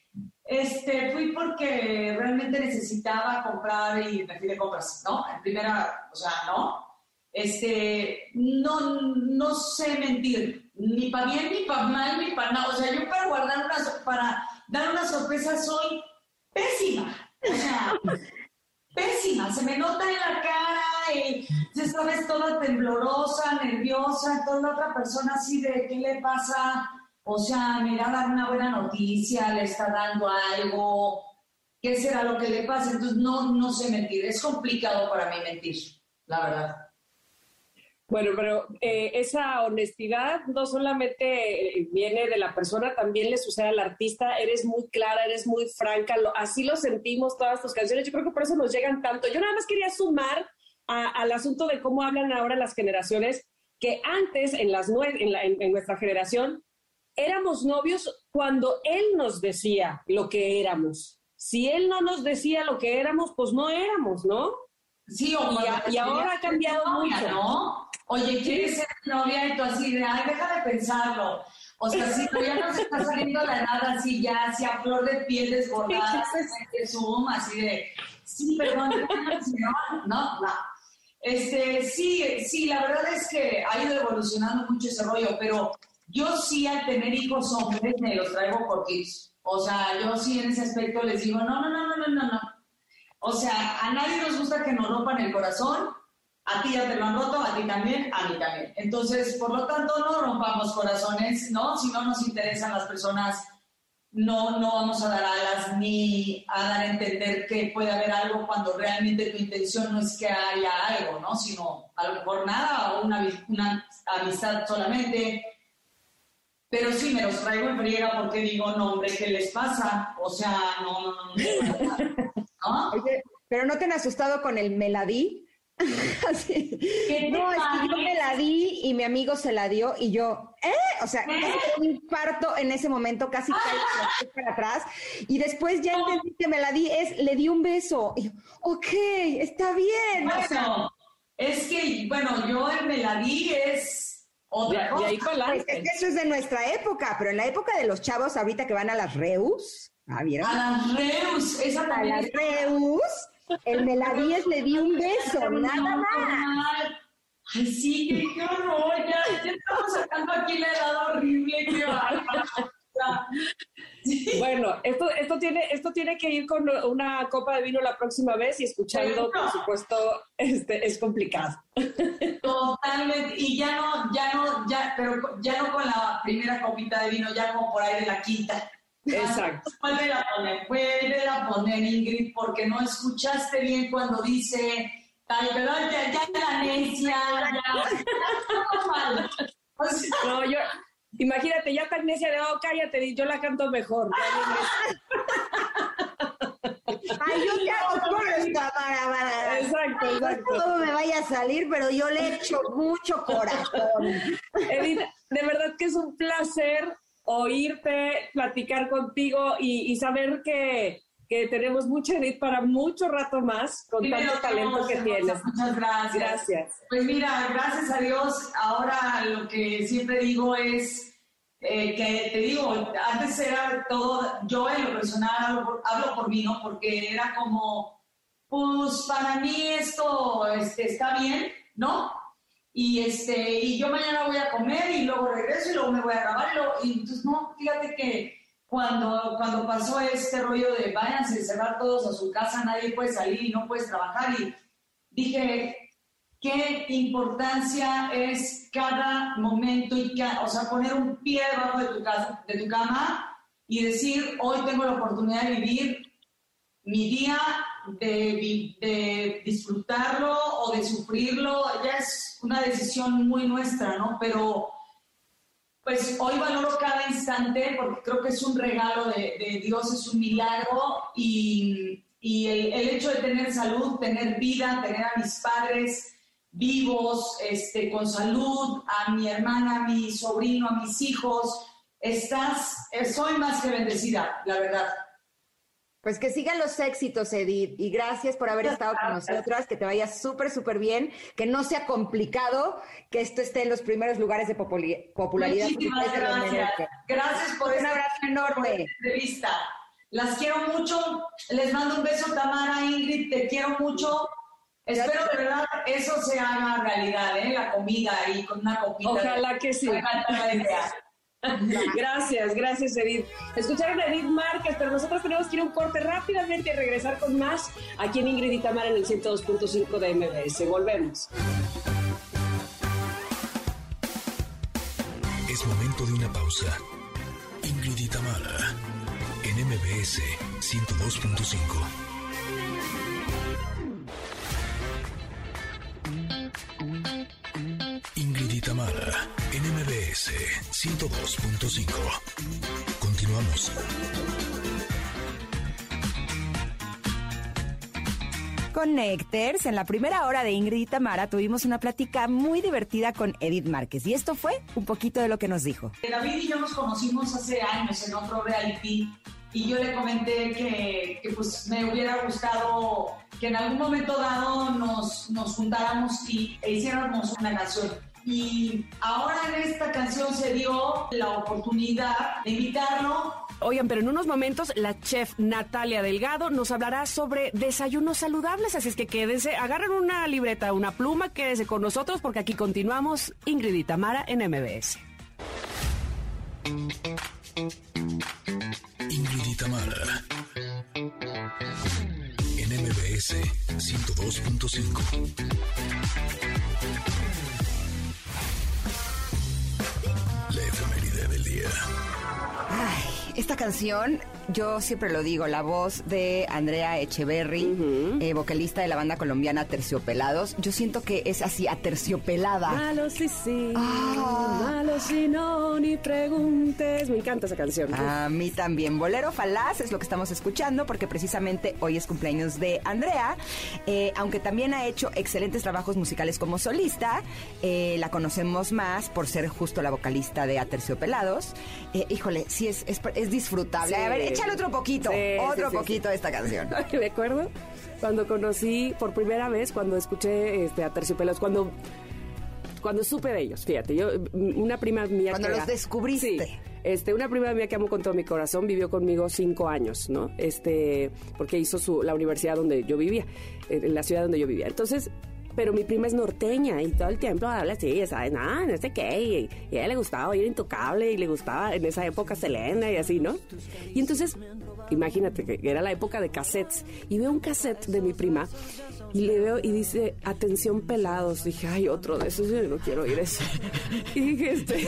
este, fui porque realmente necesitaba comprar y me fui de compras, ¿no? En primera, o sea, ¿no? Este, no, no sé mentir, ni para bien, ni para mal, ni para nada. O sea, yo para guardar una, para dar una sorpresa soy pésima. O sea, pésima. Se me nota en la cara y ya sabes, toda temblorosa, nerviosa, toda la otra persona así de qué le pasa. O sea, me dar una buena noticia, le está dando algo. ¿Qué será lo que le pasa? Entonces, no, no sé mentir. Es complicado para mí mentir, la verdad. Bueno, pero eh, esa honestidad no solamente viene de la persona, también le sucede al artista. Eres muy clara, eres muy franca, así lo sentimos todas tus canciones. Yo creo que por eso nos llegan tanto. Yo nada más quería sumar al asunto de cómo hablan ahora las generaciones, que antes, en, las en, en nuestra generación, éramos novios cuando él nos decía lo que éramos. Si él no nos decía lo que éramos, pues no éramos, ¿no? Sí, y, ahora ha cambiado mucho. ¿no? Oye, ¿quieres ser novia? Y tú así de, ay, deja de pensarlo. O sea, si ya no se está saliendo la nada así ya, así a flor de piel desbordada, de Zoom, así de, sí, perdón, no, no, no. Este, sí, sí, la verdad es que ha ido evolucionando mucho ese rollo, pero yo sí al tener hijos hombres me los traigo por tips. O sea, yo sí en ese aspecto les digo, no, no, no, no, no, no, no O sea, a nadie nos gusta que nos rompan el corazón. A ti ya te lo han roto, a ti también, a mí también. Entonces, por lo tanto, no rompamos corazones, ¿no? Si no nos interesan las personas no, no vamos a dar alas ni a dar a entender que puede haber algo cuando realmente tu intención no es que haya algo, ¿no? Sino a lo mejor nada o una, una amistad solamente. Pero sí, me los traigo en friega porque digo, no, hombre, ¿qué les pasa? O sea, no, no, no. no. Oye, pero no te han asustado con el meladí. Así. No, es que yo me la di y mi amigo se la dio y yo, ¿eh? O sea, ¿Eh? un infarto en ese momento, casi caí para atrás. Y después ya entendí que me la di, es, le di un beso. Y yo, ok, está bien. Bueno, es que, bueno, yo el me la di es otra cosa. ahí es que eso es de nuestra época, pero en la época de los chavos ahorita que van a las Reus, ¿ah, ¿vieron? A las Reus, esa también. A las Reus el Meladíes le di un beso, nada más. Ay, sí, qué, qué horror, ya, ya, estamos sacando aquí la edad horrible, qué Bueno, esto, esto, tiene, esto tiene que ir con una copa de vino la próxima vez y escuchando, por supuesto, este, es complicado. Totalmente, y ya no, ya no, ya, pero ya no con la primera copita de vino, ya como por ahí de la quinta. Exacto. Vuelve a poner, vuelve a poner, Ingrid, porque no escuchaste bien cuando dice, perdón, ya, ya la necia, ya, no, yo, imagínate, ya tan necia de, oh, cállate, yo la canto mejor. Ay, yo te hago para, Exacto, exacto. Todo me vaya a salir, pero yo le echo mucho corazón. Edith, de verdad que es un placer oírte, platicar contigo y, saber que, tenemos mucha edad para mucho rato más con tanto talento que tienes. Muchas gracias. Gracias. Pues mira, gracias a Dios, ahora lo que siempre digo es eh, que te digo, antes era todo, yo en lo personal hablo, por mí, ¿no? Porque era como, pues para mí esto este, está bien, ¿no? y este y yo mañana voy a comer y luego regreso y luego me voy a grabar y, entonces no, fíjate que cuando, cuando pasó este rollo de váyanse, cerrar todos a su casa, nadie puede salir y no puedes trabajar y dije, qué importancia es cada momento y o sea, poner un pie debajo de tu, casa, de tu cama y decir, hoy tengo la oportunidad de vivir mi día de, disfrutarlo o de sufrirlo, ya es una decisión muy nuestra, ¿no? Pero pues hoy valoro cada instante porque creo que es un regalo de, Dios, es un milagro y, el, hecho de tener salud, tener vida, tener a mis padres vivos, este, con salud, a mi hermana, a mi sobrino, a mis hijos, estás, soy más que bendecida, la verdad. Pues que sigan los éxitos, Edith, y gracias por haber estado con nosotras, que te vaya súper, súper bien, que no sea complicado, que esto esté en los primeros lugares de popularidad. Muchísimas gracias. Gracias por un abrazo enorme. entrevista. Las quiero mucho, les mando un beso, Tamara, Ingrid, te quiero mucho. Espero de verdad eso se haga realidad, ¿eh? La comida ahí con una copita. Ojalá que sí. Gracias, gracias Edith. Escucharon a Edith Márquez, pero nosotros tenemos que ir a un corte rápidamente y regresar con más aquí en Ingrid y Tamara en el 102.5 de MBS. Volvemos. Es momento de una pausa. Ingrid y Tamara en MBS 102.5. 102.5. Continuamos. Connectors, en la primera hora de Ingrid y Tamara tuvimos una plática muy divertida con Edith Márquez y esto fue un poquito de lo que nos dijo. David y yo nos conocimos hace años en otro reality y yo le comenté que, que, pues me hubiera gustado que en algún momento dado nos, nos juntáramos y, e hiciéramos una canción y ahora en esta canción se dio la oportunidad de invitarlo. Oigan, pero en unos momentos la chef Natalia Delgado nos hablará sobre desayunos saludables, así es que quédense, agarren una libreta, una pluma, quédense con nosotros porque aquí continuamos Ingrid y Tamara en MBS. Ingrid y Tamara MBS 102.5. efeméride del día. Ay, esta canción, yo siempre lo digo, la voz de Andrea Echeverry, eh, vocalista de la banda colombiana Terciopelados, yo siento que es así, aterciopelada. Malo sí, sí. Ah. Malo si no, ni preguntes. Me encanta esa canción. A mí también. Bolero Falaz es lo que estamos escuchando porque precisamente hoy es cumpleaños de Andrea. Eh, aunque también ha hecho excelentes trabajos musicales como solista, eh, la conocemos más por ser justo la vocalista de Aterciopelados. Híjole, sí es, es, es disfrutable. Sí. A ver, échale otro poquito, Sí, otro sí, poquito de esta canción. Me acuerdo cuando conocí por primera vez, cuando escuché este, a Terciopelados, cuando, cuando supe de ellos, fíjate, yo, una prima mía Cuando que los era- descubriste. Este, una prima mía que amo con todo mi corazón vivió conmigo cinco años, ¿no? Este, porque hizo su, la universidad donde yo vivía, en la ciudad donde yo vivía. Entonces, pero mi prima es norteña y todo el tiempo habla así, ¿sabes? No, no sé qué. Y, y a ella le gustaba oír Intocable y le gustaba en esa época Selena y así, ¿no? Y entonces, imagínate que era la época de cassettes. Y veo un cassette de mi prima y le veo y dice, atención pelados. Dije, ay, otro de esos, yo no quiero oír eso. Y dije, este,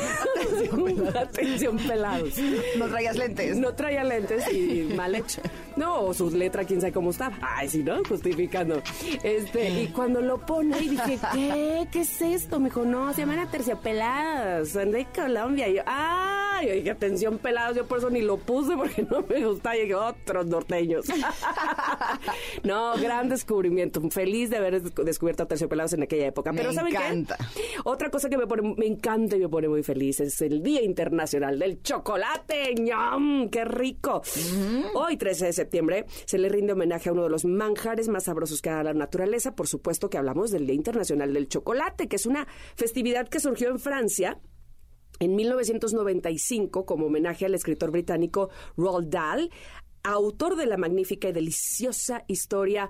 atención pelados. No traías lentes. No traía lentes y mal hecho. No, o su letra, quién sabe cómo estaba. Ay, sí, ¿no? Justificando. Este, y cuando lo pone, y dije, ¿qué? ¿Qué es esto? Me dijo, no, se llaman Aterciopelados, son de Colombia. Y yo, ¡ah! Yo dije, atención pelados, yo por eso ni lo puse porque no me gustaba. Y dije, otros norteños. no, gran descubrimiento. Feliz de haber des- descubierto Aterciopelados en aquella época. Me Pero ¿saben qué? encanta. Otra cosa que me pone, me encanta y me pone muy feliz es el Día Internacional del Chocolate. ¡Ñam! ¡Qué rico! Hoy, 13 de septiembre, se le rinde homenaje a uno de los manjares más sabrosos que da la naturaleza. Por supuesto que hablamos del Día Internacional del Chocolate, que es una festividad que surgió en Francia en 1995 como homenaje al escritor británico Roald Dahl, autor de la magnífica y deliciosa historia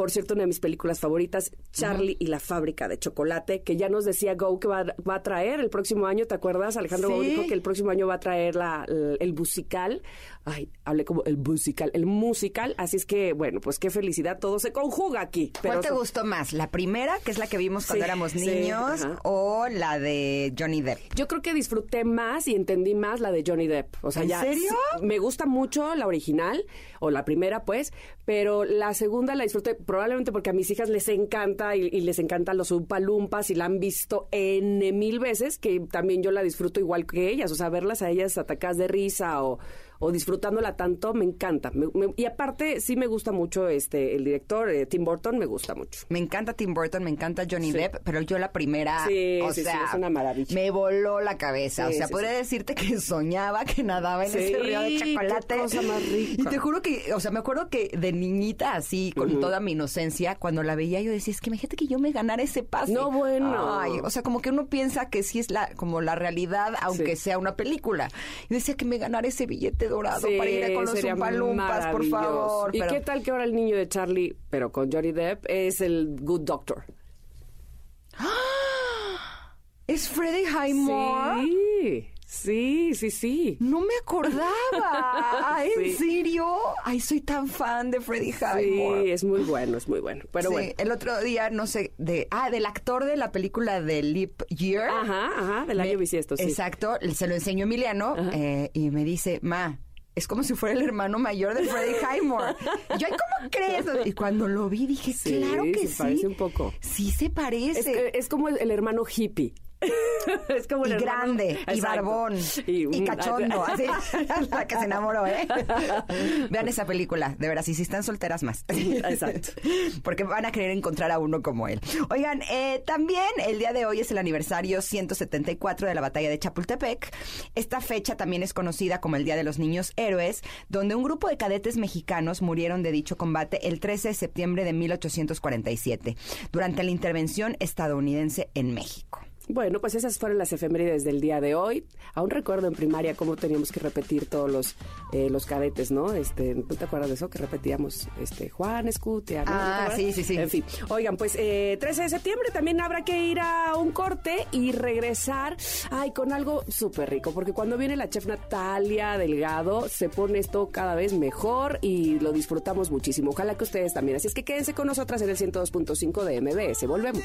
por cierto, una de mis películas favoritas, Charlie y la fábrica de chocolate, que ya nos decía Go que va, va a traer el próximo año, ¿te acuerdas? Alejandro Go Sí. dijo que el próximo año va a traer la, el, el musical. Ay, hablé como el musical, el musical. Así es que, bueno, pues qué felicidad, todo se conjuga aquí. ¿Cuál te gustó más? ¿La primera, que es la que vimos cuando Sí, éramos niños, o la de Johnny Depp? Yo creo que disfruté más y entendí más la de Johnny Depp. O sea, ¿En ya serio? sí, me gusta mucho la original o la primera, pues, pero la segunda la disfruté probablemente porque a mis hijas les encanta y, y les encantan los upalumpas y la han visto N mil veces, que también yo la disfruto igual que ellas. O sea, verlas a ellas atacadas de risa o, o disfrutándola tanto, me encanta. Me- me- y aparte, sí me gusta mucho este el director, eh, Tim Burton, me gusta mucho. Me encanta Tim Burton, me encanta Johnny Sí. Depp, pero yo la primera, Sí, o sí, sí, sea, es una maravilla. me voló la cabeza. O sea, podría decirte que soñaba que nadaba en ese río de qué chocolate. cosa más rica. Y te juro que, o sea, me acuerdo que de niñita, así, con toda mi inocencia, cuando la veía, yo decía, es que imagínate que yo me ganara ese pase. No, bueno. Ay, o sea, como que uno piensa que sí es la, como la realidad, aunque sea una película. Y decía que me ganara ese billete dorado para ir a con los sería Umpalumpas, por favor. ¿Y pero- qué tal que ahora el niño de Charlie, pero con Johnny Depp, es el Good Doctor? ¿Es Freddie Highmore? Sí, sí, sí, sí. No me acordaba. ¿En Sí. serio? Ay, soy tan fan de Freddie Highmore. Sí, es muy bueno, es muy bueno. Pero Sí, bueno. el otro día, no sé, de ah, del actor de la película de Leap Year. Ajá, ajá, del año bisiesto, sí. Exacto, se lo enseñó Emiliano eh, y me dice, ma, es como si fuera el hermano mayor de Freddie Highmore. Y yo, "Ay, ¿cómo crees? Y cuando lo vi dije, Sí, claro que se sí. parece un poco. Sí se parece. Es, como el, el hermano hippie. es como y hermano- grande, y Exacto. barbón, y, cachondo, así, la que se enamoró, ¿eh? Vean esa película, de veras, y si están solteras más. Exacto. Porque van a querer encontrar a uno como él. Oigan, eh, también el día de hoy es el aniversario 174 de la batalla de Chapultepec. Esta fecha también es conocida como el Día de los Niños Héroes, donde un grupo de cadetes mexicanos murieron de dicho combate el 13 de septiembre de 1847, durante la intervención estadounidense en México. Bueno, pues esas fueron las efemérides del día de hoy. Aún recuerdo en primaria cómo teníamos que repetir todos los eh, los cadetes, ¿no? Este, ¿tú te acuerdas de eso? Que repetíamos este Juan Escutia, ¿no? Ah, sí, sí, sí. En fin. Oigan, pues eh, 13 de septiembre también habrá que ir a un corte y regresar, ay, con algo súper rico, porque cuando viene la chef Natalia Delgado, se pone esto cada vez mejor y lo disfrutamos muchísimo. Ojalá que ustedes también. Así es que quédense con nosotras en el 102.5 de MBS. Volvemos.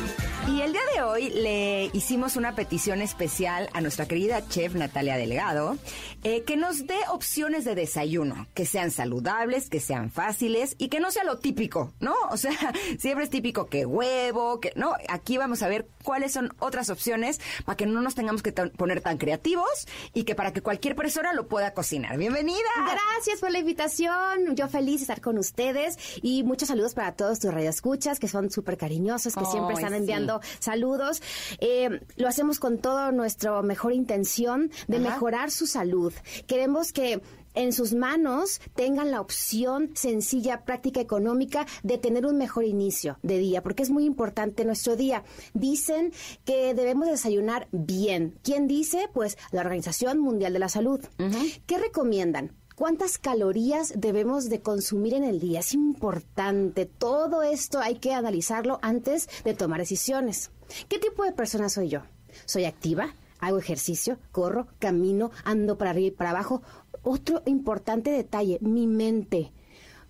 Y el día de hoy le hicimos una petición especial a nuestra querida chef Natalia Delgado, eh, que nos dé opciones de desayuno, que sean saludables, que sean fáciles y que no sea lo típico, ¿no? O sea, siempre es típico que huevo, que no. Aquí vamos a ver cuáles son otras opciones para que no nos tengamos que poner tan creativos y que para que cualquier persona lo pueda cocinar. Bienvenida. Gracias por la invitación. Yo feliz de estar con ustedes y muchos saludos para todos tus radioescuchas que son súper cariñosos, que siempre están sí. Saludos. Eh, lo hacemos con toda nuestra mejor intención de Ajá. mejorar su salud. Queremos que en sus manos tengan la opción sencilla, práctica, económica de tener un mejor inicio de día, porque es muy importante nuestro día. Dicen que debemos desayunar bien. ¿Quién dice? Pues la Organización Mundial de la Salud. ¿Qué recomiendan? ¿Cuántas calorías debemos de consumir en el día? Es importante. Todo esto hay que analizarlo antes de tomar decisiones. ¿Qué tipo de persona soy yo? ¿Soy activa? ¿Hago ejercicio? ¿Corro? ¿Camino? ¿Ando para arriba y para abajo? Otro importante detalle, mi mente.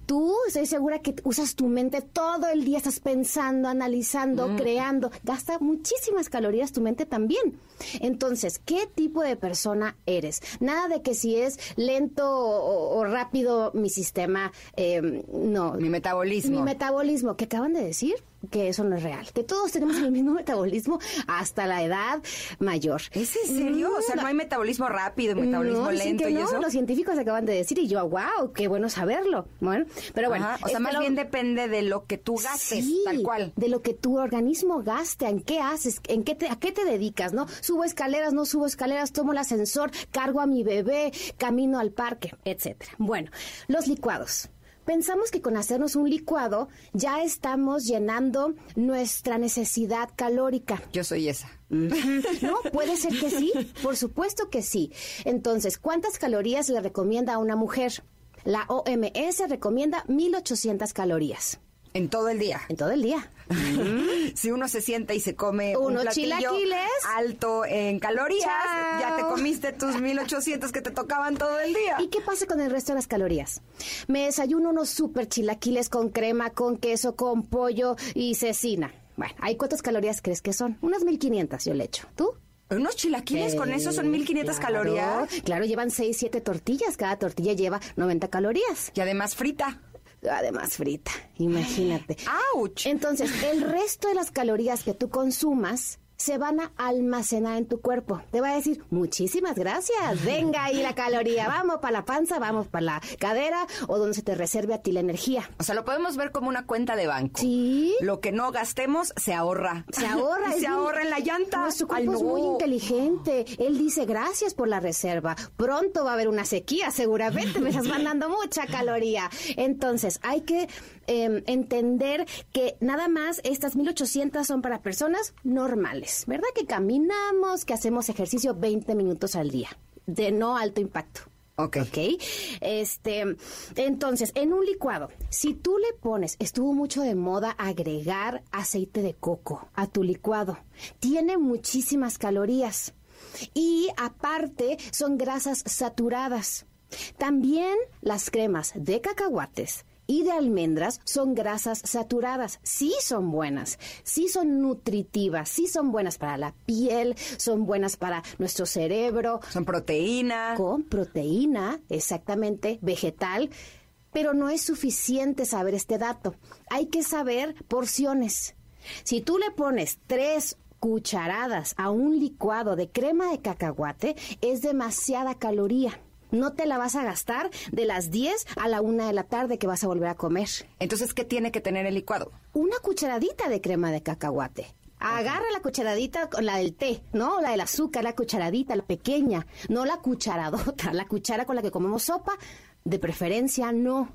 Tú estoy segura que usas tu mente todo el día, estás pensando, analizando, creando. Gasta muchísimas calorías tu mente también. Entonces, ¿qué tipo de persona eres? Nada de que si es lento o, o rápido mi sistema, eh, no. Mi metabolismo. Mi metabolismo, que acaban de decir que eso no es real, que todos tenemos el mismo metabolismo hasta la edad mayor. ¿Es en serio? o sea, no hay metabolismo rápido, metabolismo No, lento que y no, eso. los científicos acaban de decir y yo, wow, qué bueno saberlo. Bueno, pero bueno. Ajá, O sea, más lo- bien depende de lo que tú gastes, Sí, tal cual. De lo que tu organismo gaste, en qué haces, en qué te, a qué te dedicas, ¿no? Subo escaleras, no subo escaleras, tomo el ascensor, cargo a mi bebé, camino al parque, etcétera. Bueno, los licuados. Pensamos que con hacernos un licuado ya estamos llenando nuestra necesidad calórica. Yo soy esa. No, puede ser que sí, por supuesto que sí. Entonces, ¿cuántas calorías le recomienda a una mujer? La OMS recomienda 1800 calorías En todo el día. en todo el día. Si uno se sienta y se come un Unos platillo chilaquiles. alto en calorías, Chao. ya te comiste tus 1800 que te tocaban todo el día. ¿Y qué pasa con el resto de las calorías? Me desayuno unos super chilaquiles con crema, con queso, con pollo y cecina. Bueno, ¿hay cuántas calorías crees que son? Unas 1500 yo le echo. ¿Tú? Unos chilaquiles con eso son 1500 Claro, calorías. Claro, llevan 6, 7 tortillas. Cada tortilla lleva 90 calorías. Y además frita. Además frita, imagínate. ¡Auch! Entonces, el resto de las calorías que tú consumas se van a almacenar en tu cuerpo. Te va a decir, muchísimas gracias, venga ahí la caloría, vamos para la panza, vamos para la cadera o donde se te reserve a ti la energía. O sea, lo podemos ver como una cuenta de banco. Sí. Lo que no gastemos se ahorra. Se ahorra. Se ahorra en la llanta. Nuestro Ay, cuerpo es muy inteligente. Él dice gracias por la reserva. Pronto va a haber una sequía, seguramente. Me estás mandando mucha caloría. Entonces, hay que eh, entender que nada más estas 1800 son para personas normales, ¿verdad? Que caminamos, que hacemos ejercicio 20 minutos al día, de no alto impacto. Ok. Ok. Este, entonces, en un licuado, si tú le pones, estuvo mucho de moda agregar aceite de coco a tu licuado. Tiene muchísimas calorías. Y aparte, son grasas saturadas. También las cremas de cacahuates y de almendras son grasas saturadas. Sí son buenas, sí son nutritivas, sí son buenas para la piel, son buenas para nuestro cerebro, Son proteína. con proteína, exactamente, vegetal, pero no es suficiente saber este dato. Hay que saber porciones. Si tú le pones tres cucharadas a un licuado de crema de cacahuate, es demasiada caloría. No te la vas a gastar de las 10 a la 1 de la tarde que vas a volver a comer. Entonces, ¿qué tiene que tener el licuado? Una cucharadita de crema de cacahuate. Agarra la cucharadita con la del té, ¿no? La del azúcar, la cucharadita, la pequeña, no la cucharadota, la cuchara con la que comemos sopa, de preferencia no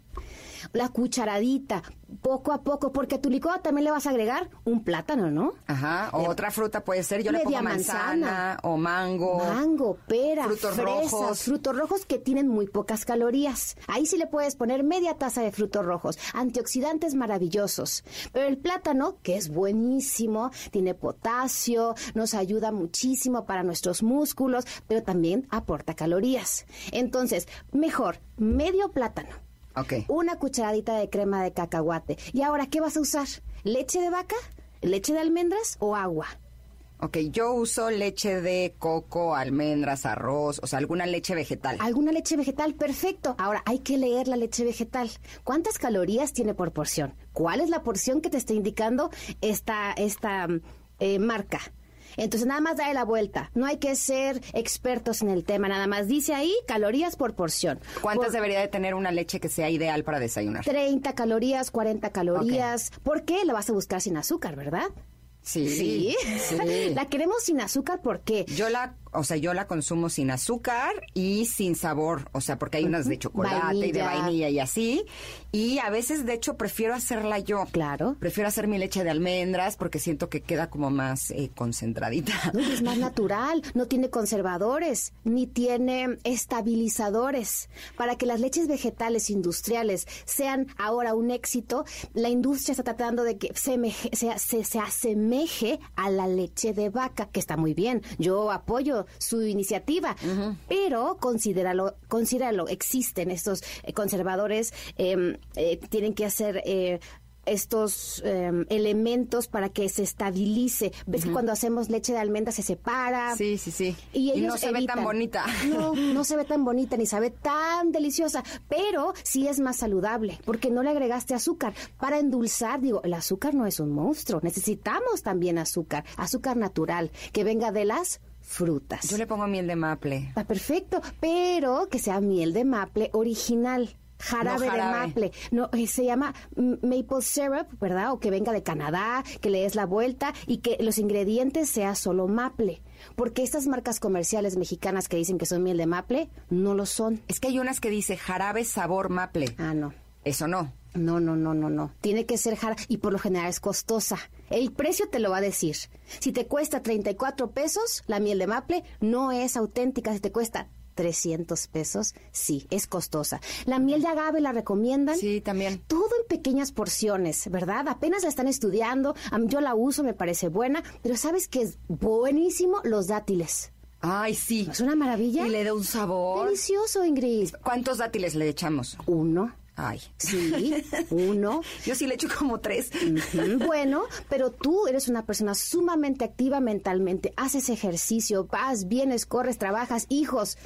la cucharadita, poco a poco, porque a tu licuado también le vas a agregar un plátano, ¿no? Ajá, o otra fruta puede ser, yo le pongo manzana, o mango. Mango, pera, frutos fresas, rojos. frutos rojos que tienen muy pocas calorías. Ahí sí le puedes poner media taza de frutos rojos, antioxidantes maravillosos. Pero el plátano, que es buenísimo, tiene potasio, nos ayuda muchísimo para nuestros músculos, pero también aporta calorías. Entonces, mejor medio plátano Una cucharadita de crema de cacahuate. ¿Y ahora qué vas a usar? ¿Leche de vaca? ¿Leche de almendras o agua? Ok, yo uso leche de coco, almendras, arroz, o sea, alguna leche vegetal. ¿Alguna leche vegetal? Perfecto. Ahora, hay que leer la leche vegetal. ¿Cuántas calorías tiene por porción? ¿Cuál es la porción que te está indicando esta, esta eh, marca? Entonces, nada más dale la vuelta. No hay que ser expertos en el tema. Nada más dice ahí calorías por porción. ¿Cuántas Por- debería de tener una leche que sea ideal para desayunar? 30 calorías, 40 calorías. ¿Por qué? La vas a buscar sin azúcar, ¿verdad? Sí. Sí. sí. la queremos sin azúcar, ¿por qué? Yo la, o sea, yo la consumo sin azúcar y sin sabor, o sea, porque hay unas de chocolate y de Vainilla. y así. Y a veces, de hecho, prefiero hacerla yo. Claro. Prefiero hacer mi leche de almendras porque siento que queda como más eh, concentradita. No, es más natural, no tiene conservadores, ni tiene estabilizadores. Para que las leches vegetales industriales sean ahora un éxito, la industria está tratando de que se, meje- se, se- se asemeje a la leche de vaca, que está muy bien. Yo apoyo su iniciativa, pero considéralo, considéralo, existen estos eh, conservadores, eh, eh, tienen que hacer... eh, estos eh, elementos para que se estabilice. ¿Ves que cuando hacemos leche de almendra se separa? Sí, sí, sí. Y, ellos no se ve tan evitan. bonita. No, no se ve tan bonita ni sabe tan deliciosa, pero sí es más saludable porque no le agregaste azúcar. Para endulzar, digo, el azúcar no es un monstruo, necesitamos también azúcar, azúcar natural, que venga de las frutas. Yo le pongo miel de maple. Está perfecto, pero que sea miel de maple original. Jarabe, No jarabe. de maple. No, eh, se llama maple syrup, ¿verdad? O que venga de Canadá, que le des la vuelta y que los ingredientes sea solo maple. Porque estas marcas comerciales mexicanas que dicen que son miel de maple, no lo son. Es que hay unas que dice jarabe sabor maple. Ah, no. Eso no. No, no, no, no, no. Tiene que ser jara y por lo general es costosa. El precio te lo va a decir. Si te cuesta 34 pesos, la miel de maple no es auténtica. Si te cuesta 300 pesos, sí, es costosa. La miel de agave la recomiendan. Sí, también. Todo en pequeñas porciones, ¿verdad? Apenas la están estudiando. A mí yo la uso, me parece buena. Pero ¿sabes qué es buenísimo? Los dátiles. Ay, sí. ¿No es una maravilla? Y le da un sabor. Delicioso, Ingrid. ¿Cuántos dátiles le echamos? Uno. Ay. Sí, uno. Yo sí le echo como tres. Bueno, pero tú eres una persona sumamente activa mentalmente, haces ejercicio, vas, vienes, corres, trabajas, hijos.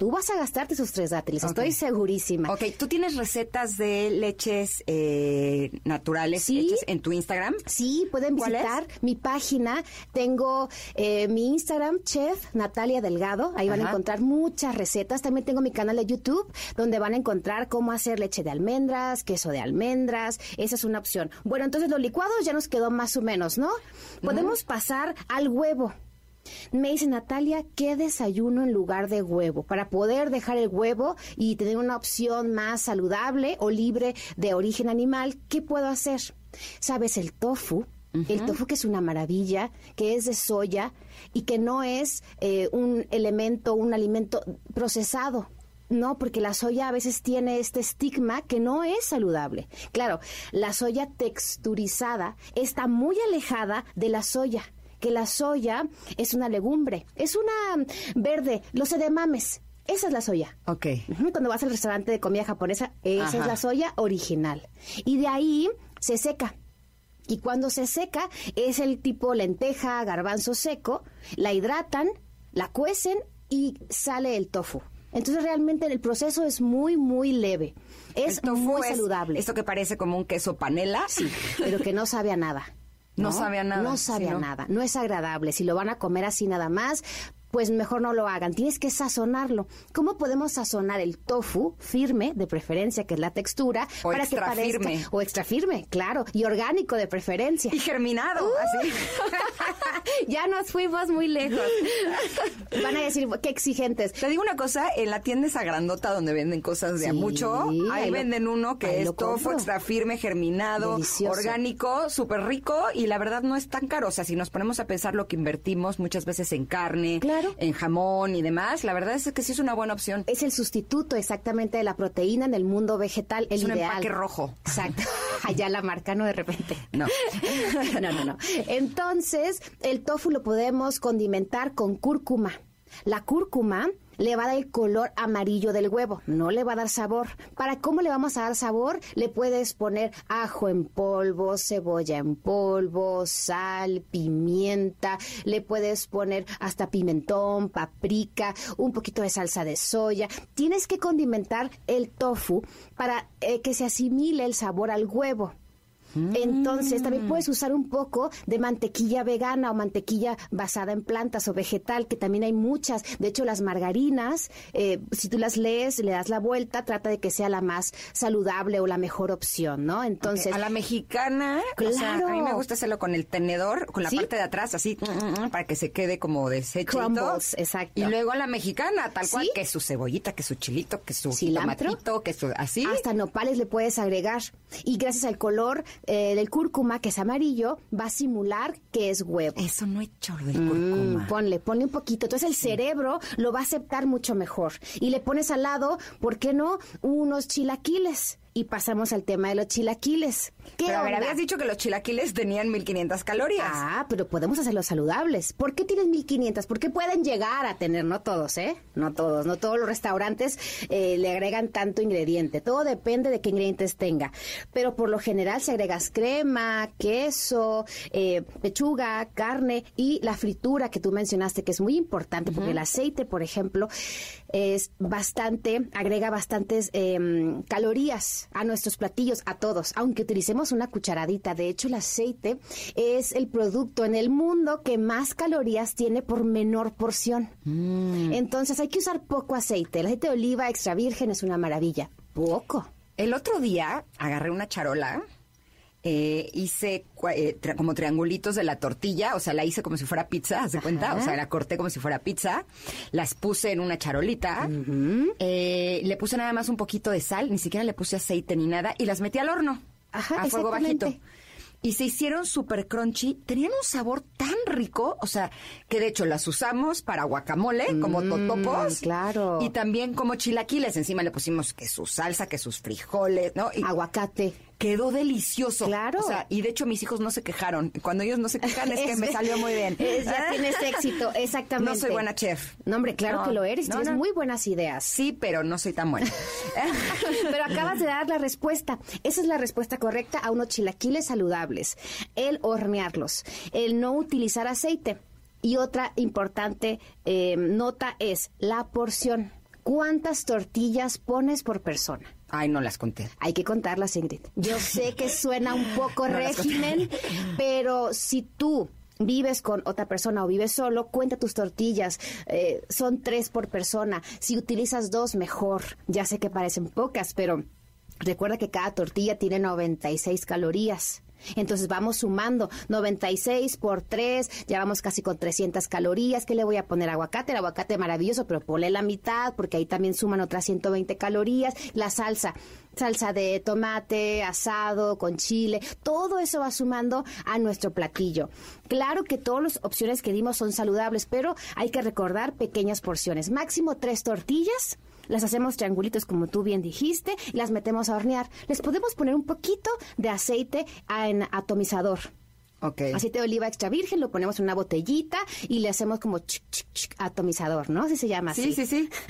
Tú vas a gastarte esos tres dátiles, estoy segurísima. Ok, ¿tú tienes recetas de leches eh, naturales Sí. hechas en tu Instagram? Sí, pueden visitar mi página. Tengo eh, mi Instagram, Chef Natalia Delgado. Ahí van a encontrar muchas recetas. También tengo mi canal de YouTube, donde van a encontrar cómo hacer leche de almendras, queso de almendras. Esa es una opción. Bueno, entonces los licuados ya nos quedó más o menos, ¿no? Podemos pasar al huevo. Me dice Natalia, ¿qué desayuno en lugar de huevo? Para poder dejar el huevo y tener una opción más saludable o libre de origen animal, ¿qué puedo hacer? ¿Sabes? El tofu. El tofu que es una maravilla, que es de soya y que no es eh, un elemento, un alimento procesado. No, porque la soya a veces tiene este estigma que no es saludable. Claro, la soya texturizada está muy alejada de la soya que la soya es una legumbre, es una verde, los edemames. Esa es la soya. Ok. Cuando vas al restaurante de comida japonesa, esa Ajá. es la soya original. Y de ahí se seca. Y cuando se seca, es el tipo lenteja, garbanzo seco, la hidratan, la cuecen y sale el tofu. Entonces realmente el proceso es muy, muy leve. Es muy es saludable. Esto que parece como un queso panela. Sí, pero que no sabe a nada. No sabe a nada, No sabe sí, a ¿no? nada. No es agradable. Si lo van a comer así nada más, pues mejor no lo hagan. Tienes que sazonarlo. ¿Cómo podemos sazonar el tofu firme, de preferencia, que es la textura, O para extra que parezca firme. o extra firme, claro, y orgánico de preferencia. Y germinado, así. ya nos fuimos muy lejos. Van a decir, qué exigentes. Te digo una cosa, en la tienda esa grandota donde venden cosas de a Sí, mucho, ahí, ahí lo- venden uno que es tofu extra firme, germinado, Delicioso. orgánico, súper rico y la verdad no es tan caro. O sea, si nos ponemos a pensar lo que invertimos muchas veces en carne, Claro. En jamón y demás, la verdad es que sí es una buena opción. Es el sustituto exactamente de la proteína en el mundo vegetal, el Es un ideal. empaque rojo. Exacto. Allá la marca, no de repente. No. no, no, no. Entonces, el tofu lo podemos condimentar con cúrcuma. La cúrcuma le va a dar el color amarillo del huevo, no le va a dar sabor. ¿Para cómo le vamos a dar sabor? Le puedes poner ajo en polvo, cebolla en polvo, sal, pimienta, le puedes poner hasta pimentón, paprika, un poquito de salsa de soya. Tienes que condimentar el tofu para eh, que se asimile el sabor al huevo. Entonces, también puedes usar un poco de mantequilla vegana o mantequilla basada en plantas o vegetal, que también hay muchas. De hecho, las margarinas, eh, si tú las lees, le das la vuelta, trata de que sea la más saludable o la mejor opción, ¿no? Entonces, a la mexicana, o sea, a mí Claro. me gusta hacerlo con el tenedor, con la ¿Sí? parte de atrás, así, mm, mm, para que se quede como deshechito. Crumbles, exacto. Y luego a la mexicana, tal cual, ¿Sí? que su cebollita, que su chilito, que su ¿Cilantro? tomatito, que su así. Hasta nopales le puedes agregar. Y gracias al color eh, del cúrcuma, que es amarillo, va a simular que es huevo. Eso no he hecho lo del Mm, cúrcuma. ponle, ponle un poquito. Entonces el cerebro lo va a aceptar mucho mejor. Y le pones al lado, ¿por qué no? Unos chilaquiles. Y pasamos al tema de los chilaquiles. ¿Qué Pero a ver, onda? habías dicho que los chilaquiles tenían 1500 calorías. Ah, pero podemos hacerlos saludables. ¿Por qué tienes 1500? Porque pueden llegar a tener, no todos, ¿eh? No todos, no todos los restaurantes eh, le agregan tanto ingrediente. Todo depende de qué ingredientes tenga. Pero por lo general se agregas crema, queso, eh, pechuga, carne y la fritura que tú mencionaste, que es muy importante, porque el aceite, por ejemplo, es bastante, agrega bastantes em, calorías a nuestros platillos, a todos, aunque utilicemos una cucharadita. De hecho, el aceite es el producto en el mundo que más calorías tiene por menor porción. Entonces hay que usar poco aceite. El aceite de oliva extra virgen es una maravilla. Poco. El otro día agarré una charola, eh, hice eh, tra- como triangulitos de la tortilla, o sea, la hice como si fuera pizza, ¿haz de cuenta? O sea, la corté como si fuera pizza, las puse en una charolita, eh, le puse nada más un poquito de sal, ni siquiera le puse aceite ni nada, y las metí al horno, Ajá, a fuego bajito. Y se hicieron súper crunchy, tenían un sabor tan rico, o sea, que de hecho las usamos para guacamole, como totopos. claro. Y también como chilaquiles, encima le pusimos que su salsa, que sus frijoles, ¿no? Y Aguacate. Quedó delicioso. Claro. O sea, y de hecho mis hijos no se quejaron. Cuando ellos no se quejan es que me salió muy bien. Es- ya tienes éxito, exactamente. No soy buena chef. No, hombre, claro No, que lo eres. no, tienes no. muy buenas ideas. Sí, pero no soy tan buena. Pero acabas de dar la respuesta. Esa es la respuesta correcta a unos chilaquiles saludables. El hornearlos. El no utilizar aceite. Y otra importante eh, nota es la porción. ¿Cuántas tortillas pones por persona? Ay, no las conté. Hay que contarlas, Ingrid. Yo sé que suena un poco No régimen, pero si tú vives con otra persona o vives solo, cuenta tus tortillas. Eh, son tres por persona. Si utilizas dos, mejor. Ya sé que parecen pocas, pero recuerda que cada tortilla tiene 96 calorías. Entonces vamos sumando 96 por 3, ya vamos casi con 300 calorías. ¿Qué le voy a poner? Aguacate, el aguacate maravilloso, pero ponle la mitad porque ahí también suman otras 120 calorías. La salsa, salsa de tomate, asado, con chile, todo eso va sumando a nuestro platillo. Claro que todas las opciones que dimos son saludables, pero hay que recordar pequeñas porciones. Máximo tres tortillas las hacemos triangulitos como tú bien dijiste las metemos a hornear. Les podemos poner un poquito de aceite en atomizador. Ok. Aceite de oliva extra virgen, lo ponemos en una botellita y le hacemos como chic, chic, chic, atomizador, ¿no? Así se llama Sí, así. sí, sí.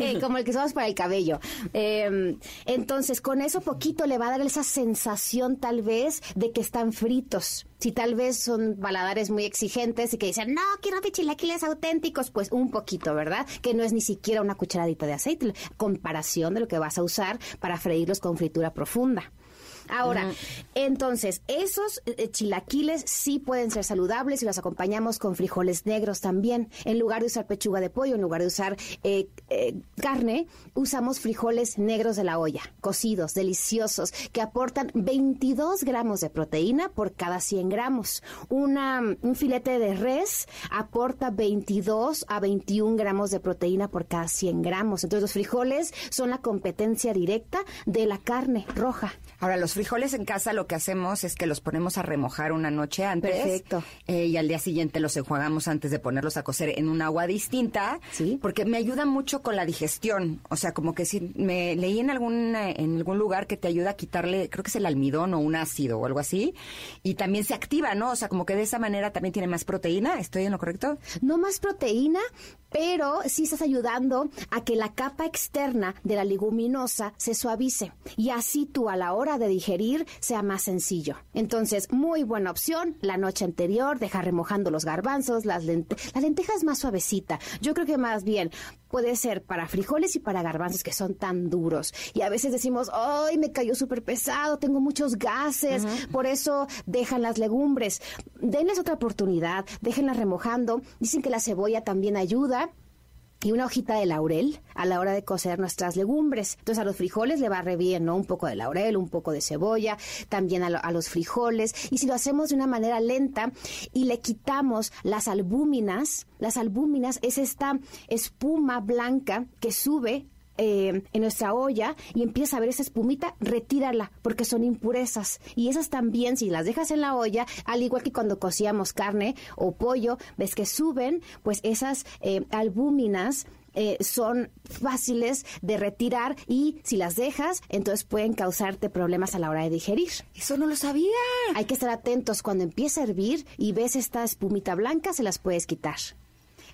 Eh, como el que usamos para el cabello. Eh, entonces, con eso poquito le va a dar esa sensación tal vez de que están fritos. Si tal vez son baladares muy exigentes y que dicen, no, quiero de chilaquiles auténticos, pues un poquito, ¿verdad? Que no es ni siquiera una cucharadita de aceite, comparación de lo que vas a usar para freírlos con fritura profunda. Ahora, entonces, esos eh, chilaquiles sí pueden ser saludables y los acompañamos con frijoles negros también. En lugar de usar pechuga de pollo, en lugar de usar eh, eh, carne, usamos frijoles negros de la olla, cocidos, deliciosos, que aportan 22 gramos de proteína por cada 100 gramos. Una, un filete de res aporta 22 a 21 gramos de proteína por cada 100 gramos. Entonces, los frijoles son la competencia directa de la carne roja. Ahora, los frijoles en casa lo que hacemos es que los ponemos a remojar una noche antes. Perfecto. Eh, y al día siguiente los enjuagamos antes de ponerlos a cocer en un agua distinta. Sí. Porque me ayuda mucho con la digestión. O sea, como que si me leí en algún, eh, en algún lugar que te ayuda a quitarle, creo que es el almidón o un ácido o algo así. Y también se activa, ¿no? O sea, como que de esa manera también tiene más proteína. ¿Estoy en lo correcto? No más proteína, pero sí estás ayudando a que la capa externa de la leguminosa se suavice y así tú a la hora de digerir sea más sencillo. Entonces, muy buena opción, la noche anterior, dejar remojando los garbanzos, las lentejas. La lenteja es más suavecita. Yo creo que más bien puede ser para frijoles y para garbanzos que son tan duros. Y a veces decimos, ¡ay, me cayó súper pesado! Tengo muchos gases. Por eso dejan las legumbres. Denles otra oportunidad, déjenlas remojando. Dicen que la cebolla también ayuda y una hojita de laurel a la hora de cocer nuestras legumbres. Entonces a los frijoles le va re bien, ¿no? Un poco de laurel, un poco de cebolla, también a, lo- a los frijoles. Y si lo hacemos de una manera lenta y le quitamos las albúminas, las albúminas es esta espuma blanca que sube eh, en nuestra olla y empieza a ver esa espumita, retírala, porque son impurezas. Y esas también, si las dejas en la olla, al igual que cuando cocíamos carne o pollo, ves que suben, pues esas eh, albúminas eh, son fáciles de retirar y si las dejas, entonces pueden causarte problemas a la hora de digerir. Eso no lo sabía. Hay que estar atentos cuando empieza a hervir y ves esta espumita blanca, se las puedes quitar.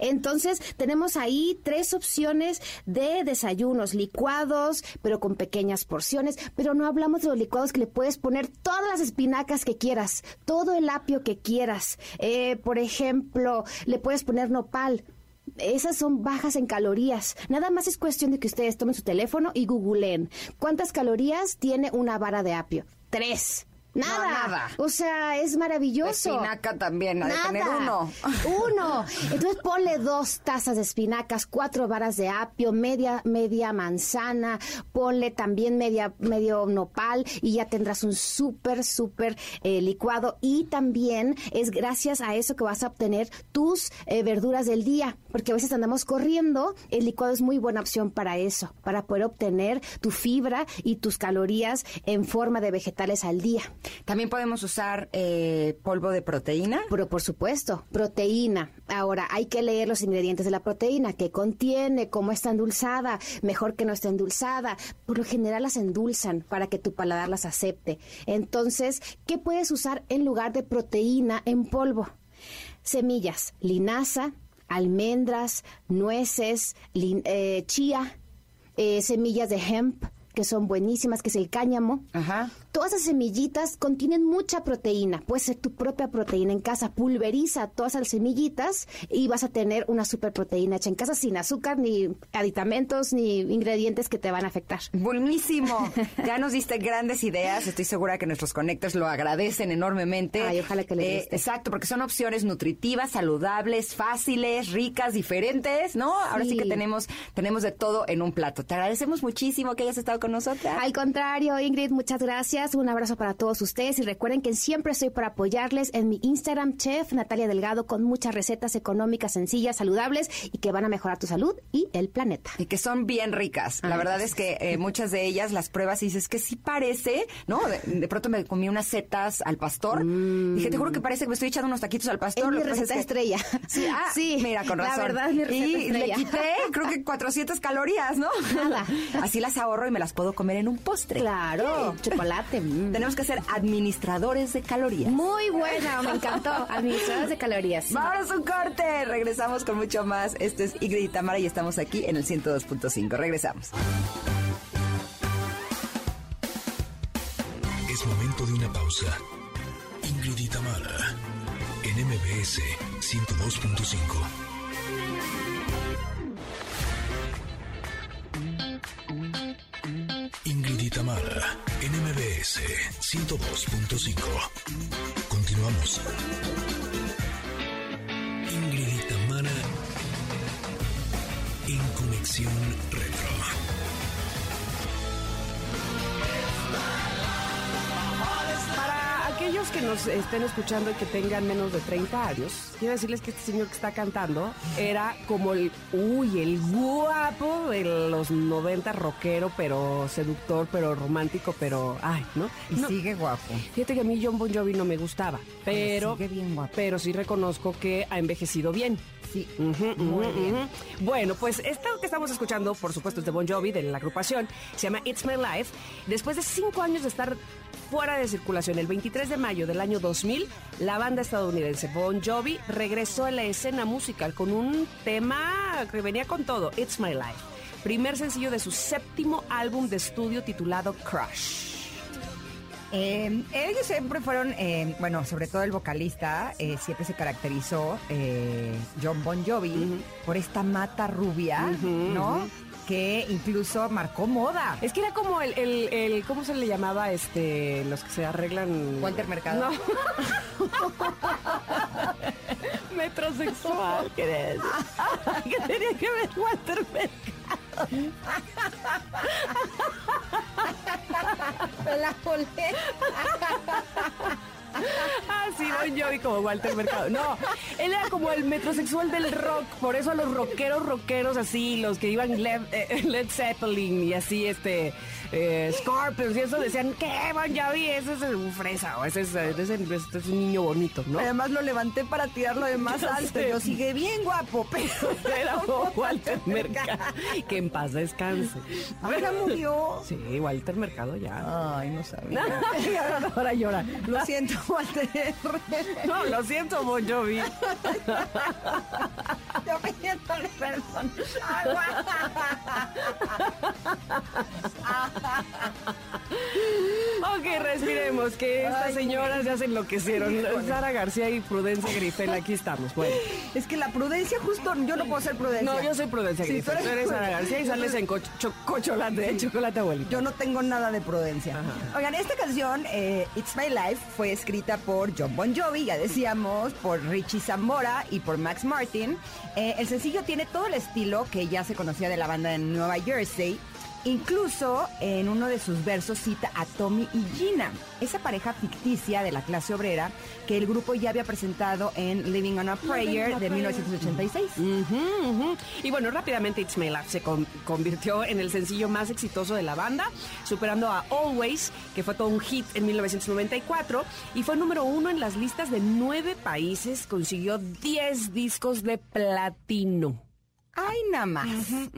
Entonces, tenemos ahí tres opciones de desayunos licuados, pero con pequeñas porciones. Pero no hablamos de los licuados que le puedes poner todas las espinacas que quieras, todo el apio que quieras. Eh, por ejemplo, le puedes poner nopal. Esas son bajas en calorías. Nada más es cuestión de que ustedes tomen su teléfono y googleen. ¿Cuántas calorías tiene una vara de apio? Tres. Nada. No, nada. O sea, es maravilloso. Espinaca también, de Nada. tener uno. Uno. Entonces ponle dos tazas de espinacas, cuatro varas de apio, media, media manzana, ponle también media, medio nopal y ya tendrás un súper, súper eh, licuado. Y también es gracias a eso que vas a obtener tus eh, verduras del día, porque a veces andamos corriendo. El licuado es muy buena opción para eso, para poder obtener tu fibra y tus calorías en forma de vegetales al día. También podemos usar eh, polvo de proteína. Pero por supuesto, proteína. Ahora, hay que leer los ingredientes de la proteína, qué contiene, cómo está endulzada, mejor que no esté endulzada. Por lo general las endulzan para que tu paladar las acepte. Entonces, ¿qué puedes usar en lugar de proteína en polvo? Semillas, linaza, almendras, nueces, eh, chía, eh, semillas de hemp, que son buenísimas, que es el cáñamo. Ajá. Todas esas semillitas contienen mucha proteína. Puede ser tu propia proteína en casa. Pulveriza todas las semillitas y vas a tener una super proteína hecha en casa sin azúcar, ni aditamentos, ni ingredientes que te van a afectar. Buenísimo. Ya nos diste grandes ideas. Estoy segura que nuestros conectores lo agradecen enormemente. Ay, ojalá que les Eh, guste. Exacto, porque son opciones nutritivas, saludables, fáciles, ricas, diferentes, ¿no? Ahora sí Sí. que tenemos, tenemos de todo en un plato. Te agradecemos muchísimo que hayas estado con nosotras. Al contrario, Ingrid, muchas gracias. Un abrazo para todos ustedes y recuerden que siempre estoy para apoyarles en mi Instagram, Chef Natalia Delgado, con muchas recetas económicas, sencillas, saludables y que van a mejorar tu salud y el planeta. Y que son bien ricas. La verdad es que eh, muchas de ellas las pruebas y dices que sí parece, ¿no? De, de pronto me comí unas setas al pastor. Dije, te juro que parece que me estoy echando unos taquitos al pastor. Es mi receta que- estrella. Sí, ah, Sí, mira, con la razón. verdad es mi receta y estrella. le quité, creo que 400 calorías, ¿no? Nada. Así las ahorro y me las puedo comer en un postre. Claro, chocolate. mm. Tenemos que ser administradores de calorías. Muy buena, me encantó. Administradores de calorías. Vámonos un corte. Regresamos con mucho más. Esto es Ingrid y Tamara y estamos aquí en el 102.5. Regresamos. Es momento de una pausa. Ingrid y Tamara, en MBS 102.5. Ingrid y Tamara, en MBS 102.5. Continuamos. Ingrid y Tamara en Conexión Retro. Aquellos que nos estén escuchando y que tengan menos de 30 años, quiero decirles que este señor que está cantando era como el, uy, el guapo de los 90 rockero, pero seductor, pero romántico, pero, ay, ¿no? Y No, sigue guapo. Fíjate que a mí John Bon Jovi no me gustaba, pero, sigue bien guapo. pero sí reconozco que ha envejecido bien. Sí, muy bien. Bueno, pues esto que estamos escuchando, por supuesto, es de Bon Jovi, de la agrupación, se llama It's My Life. Después de cinco años de estar fuera de circulación, el 23 de mayo del año 2000, la banda estadounidense Bon Jovi regresó a la escena musical con un tema que venía con todo, It's My Life. Primer sencillo de su séptimo álbum de estudio titulado Crush. Eh, ellos siempre fueron, eh, bueno, sobre todo el vocalista, eh, siempre se caracterizó, eh, John Bon Jovi, por esta mata rubia, ¿no? Que incluso marcó moda. Es que era como el, el, el- ¿cómo se le llamaba? Este, los que se arreglan. Walter Mercado. No. Metrosexual, ¿qué es? ¿Qué tenía que ver Walter Mercado? La colé. Ah, sí, Bon Jovi como Walter Mercado. No, él era como el metrosexual del rock. Por eso a los rockeros, rockeros así, los que iban Led, eh, Led Zeppelin y así, este, eh, Scorpions y eso, decían, ¿qué, Bon Jovi? Ese es un fresa o ese es, ese es- ese es un niño bonito, ¿no? Además lo levanté para tirarlo de más alto. sé. Yo sigue bien guapo, pero Era Walter Mercado. Que en paz descanse. Ahora murió. Sí, Walter Mercado ya. Ay, no sabía. Ahora llora. Lo siento, No, lo siento, Bon Jovi. Yo pidiéndole perdón. Ok, respiremos, que estas Ay, señoras ya se enloquecieron. Sara García y Prudencia Grifel, aquí estamos. Bueno. Es que la prudencia, justo, yo no puedo ser prudencia. No, yo soy Prudencia Sí, Grifel. tú eres Sara García y sales en cocho- cho- cocholate, chocolate abuelito. Yo no tengo nada de prudencia. Oigan, esta canción, eh, It's My Life, fue escrita por John Bon Jovi, ya decíamos, por Richie Zambora y por Max Martin. Eh, el sencillo tiene todo el estilo que ya se conocía de la banda en Nueva Jersey. Incluso en uno de sus versos cita a Tommy y Gina, esa pareja ficticia de la clase obrera que el grupo ya había presentado en Living on a Prayer de 1986. Ujú, ujú. Y bueno, rápidamente It's My Life se con- convirtió en el sencillo más exitoso de la banda, superando a Always, que fue todo un hit en 1994, y fue número uno en las listas de nueve países, consiguió 10 discos de platino. Ay, nada más.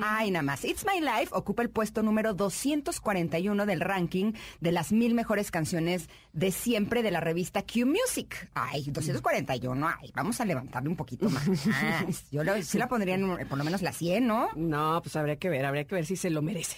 Ay, nada más. It's My Life ocupa el puesto número 241 del ranking de las mil mejores canciones de siempre de la revista Q Music. Ay, 241. Ay, vamos a levantarle un poquito más. Yo lo- sí la pondría en por lo menos la 100, ¿no? No, pues habría que ver, habría que ver si se lo merece.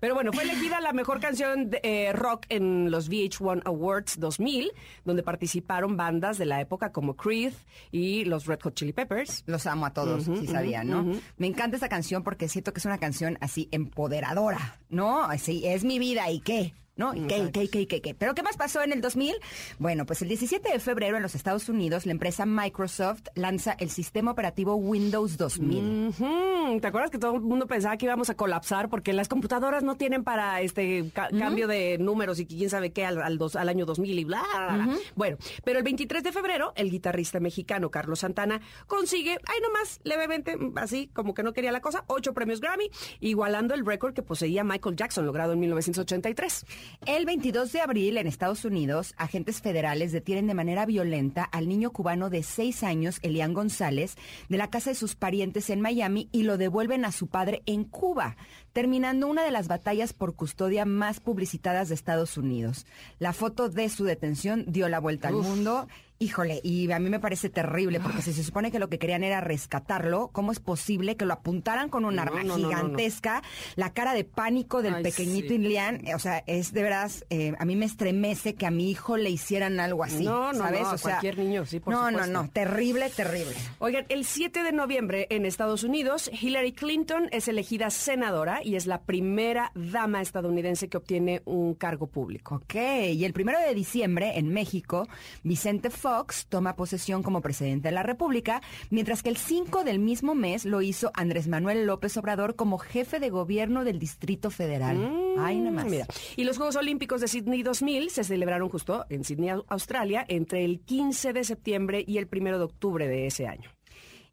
Pero bueno, fue elegida la mejor canción de, eh, rock en los VH1 Awards 2000, donde participaron bandas de la época como Creed y los Red Hot Chili Peppers. Los amo a todos, si sabían, ¿no? Me encanta esta canción porque siento que es una canción así empoderadora, ¿no? Así, es mi vida, ¿y qué? ¿No? ¿Y qué, qué, qué, qué, qué? ¿Pero qué más pasó en el 2000? Bueno, pues el 17 de febrero en los Estados Unidos, la empresa Microsoft lanza el sistema operativo Windows 2000. Ujú, ¿Te acuerdas que todo el mundo pensaba que íbamos a colapsar porque las computadoras no tienen para este ca- cambio de números y quién sabe qué al, al, dos- al año 2000 y bla, bla, bla? Bueno, pero el 23 de febrero, el guitarrista mexicano Carlos Santana consigue, ay nomás, levemente, así como que no quería la cosa, ocho premios Grammy, igualando el récord que poseía Michael Jackson, logrado en 1983. El 22 de abril, en Estados Unidos, agentes federales detienen de manera violenta al niño cubano de seis años, Elian González, de la casa de sus parientes en Miami y lo devuelven a su padre en Cuba, terminando una de las batallas por custodia más publicitadas de Estados Unidos. La foto de su detención dio la vuelta al mundo Híjole, y a mí me parece terrible porque si se supone que lo que querían era rescatarlo, ¿cómo es posible que lo apuntaran con un No, arma no, no, gigantesca? La cara de pánico del Ay, pequeñito sí. Ilian, eh, o sea, es de veras, eh, a mí me estremece que a mi hijo le hicieran algo así. No, no, ¿sabes? no, o sea, cualquier niño, sí, por no, supuesto. no, no, terrible, terrible. Oigan, el 7 de noviembre en Estados Unidos, Hillary Clinton es elegida senadora y es la primera dama estadounidense que obtiene un cargo público. Ok, y el primero de diciembre en México, Vicente Fox toma posesión como presidente de la República, mientras que el 5 del mismo mes lo hizo Andrés Manuel López Obrador como jefe de gobierno del Distrito Federal. Ay, nada más. Mm, Mira, y los Juegos Olímpicos de Sydney 2000 se celebraron justo en Sydney, Au- Australia, entre el 15 de septiembre y el 1 de octubre de ese año.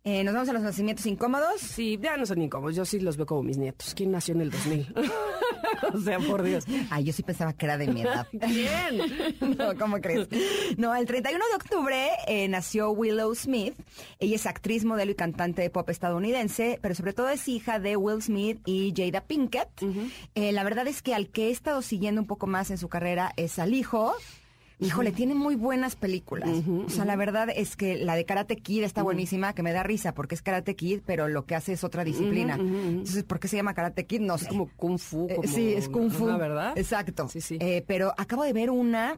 Eh, Nos vamos a los nacimientos incómodos. Sí, ya no son incómodos, yo sí los veo como mis nietos. ¿Quién nació en el 2000? o sea, por Dios. Ay, yo sí pensaba que era de mi edad. ¿Quién? No, ¿cómo crees? No, el 31 de octubre eh, nació Willow Smith. Ella es actriz, modelo y cantante de pop estadounidense, pero sobre todo es hija de Will Smith y Jada Pinkett. Eh, la verdad es que al que he estado siguiendo un poco más en su carrera es al hijo. Híjole, tiene muy buenas películas. o sea, la verdad es que la de Karate Kid está buenísima, que me da risa porque es Karate Kid, pero lo que hace es otra disciplina. Entonces, ¿por qué se llama Karate Kid? No sé. Es como Kung Fu. Eh, sí, es Kung Fu. una, ¿verdad? Exacto. Sí, sí. Eh, pero acabo de ver una.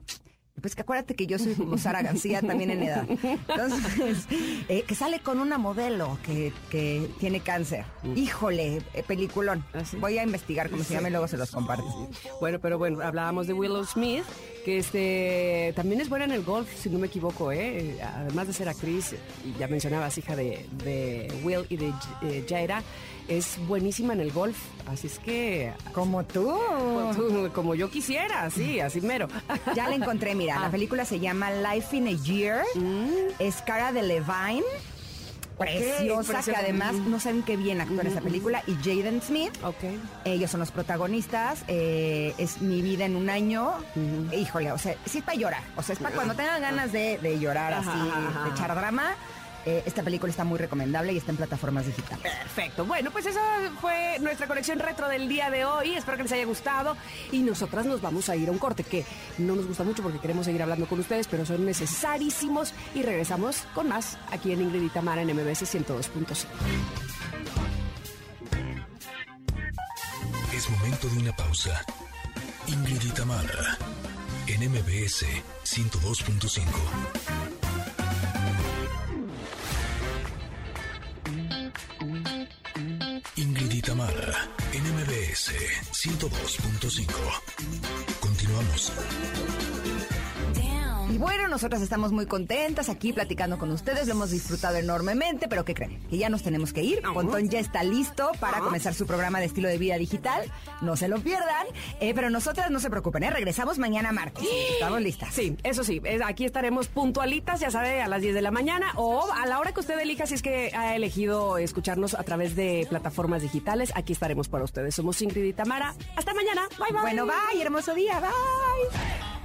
Pues que acuérdate que yo soy como Sara García también en edad. Entonces, eh, que sale con una modelo que, que tiene cáncer. Híjole, eh, peliculón. ¿Ah, sí? Voy a investigar cómo se llama y luego se los comparto. Bueno, pero bueno, hablábamos de Willow Smith, que este también es buena en el golf, si no me equivoco, ¿eh? Además de ser actriz, y ya mencionabas, hija de, de Will y de eh, Jaira, es buenísima en el golf. Así es que, Como tú. pues, como yo quisiera, sí, así mero. Ya la encontré, mira. La Ah. película se llama Life in a Year. Es cara de Levine. Preciosa, que además Mm. no saben qué bien actúa en esa película. Y Jaden Smith. Ok. Ellos son los protagonistas. eh, es mi vida en un año. Híjole, o sea, sí es para llorar. O sea, es para cuando tengan ganas de, de llorar Ajá, así, ajá, ajá. de echar drama. Eh, esta película está muy recomendable y está en plataformas digitales. Perfecto. Bueno, pues esa fue nuestra colección retro del día de hoy. Espero que les haya gustado. Y nosotras nos vamos a ir a un corte que no nos gusta mucho porque queremos seguir hablando con ustedes, pero son necesarísimos. Y regresamos con más aquí en Ingrid y Tamara en MBS 102.5. Es momento de una pausa. Ingrid y Tamara, en MBS 102.5. Ingrid y Tamara, en MBS 102.5. Continuamos. Y bueno, nosotras estamos muy contentas aquí platicando con ustedes, lo hemos disfrutado enormemente, pero ¿qué creen? Que ya nos tenemos que ir. Pontón ya está listo para comenzar su programa de estilo de vida digital. No se lo pierdan. Eh, pero nosotras no se preocupen, ¿eh? regresamos mañana martes. Estamos listas. Sí, eso sí, es- aquí estaremos puntualitas, ya sabe, a las 10 de la mañana o a la hora que usted elija, si es que ha elegido escucharnos a través de plataformas digitales, aquí estaremos para ustedes. Somos Ingrid y Tamara. Hasta mañana. Bye, bye. Bueno, bye, hermoso día, bye.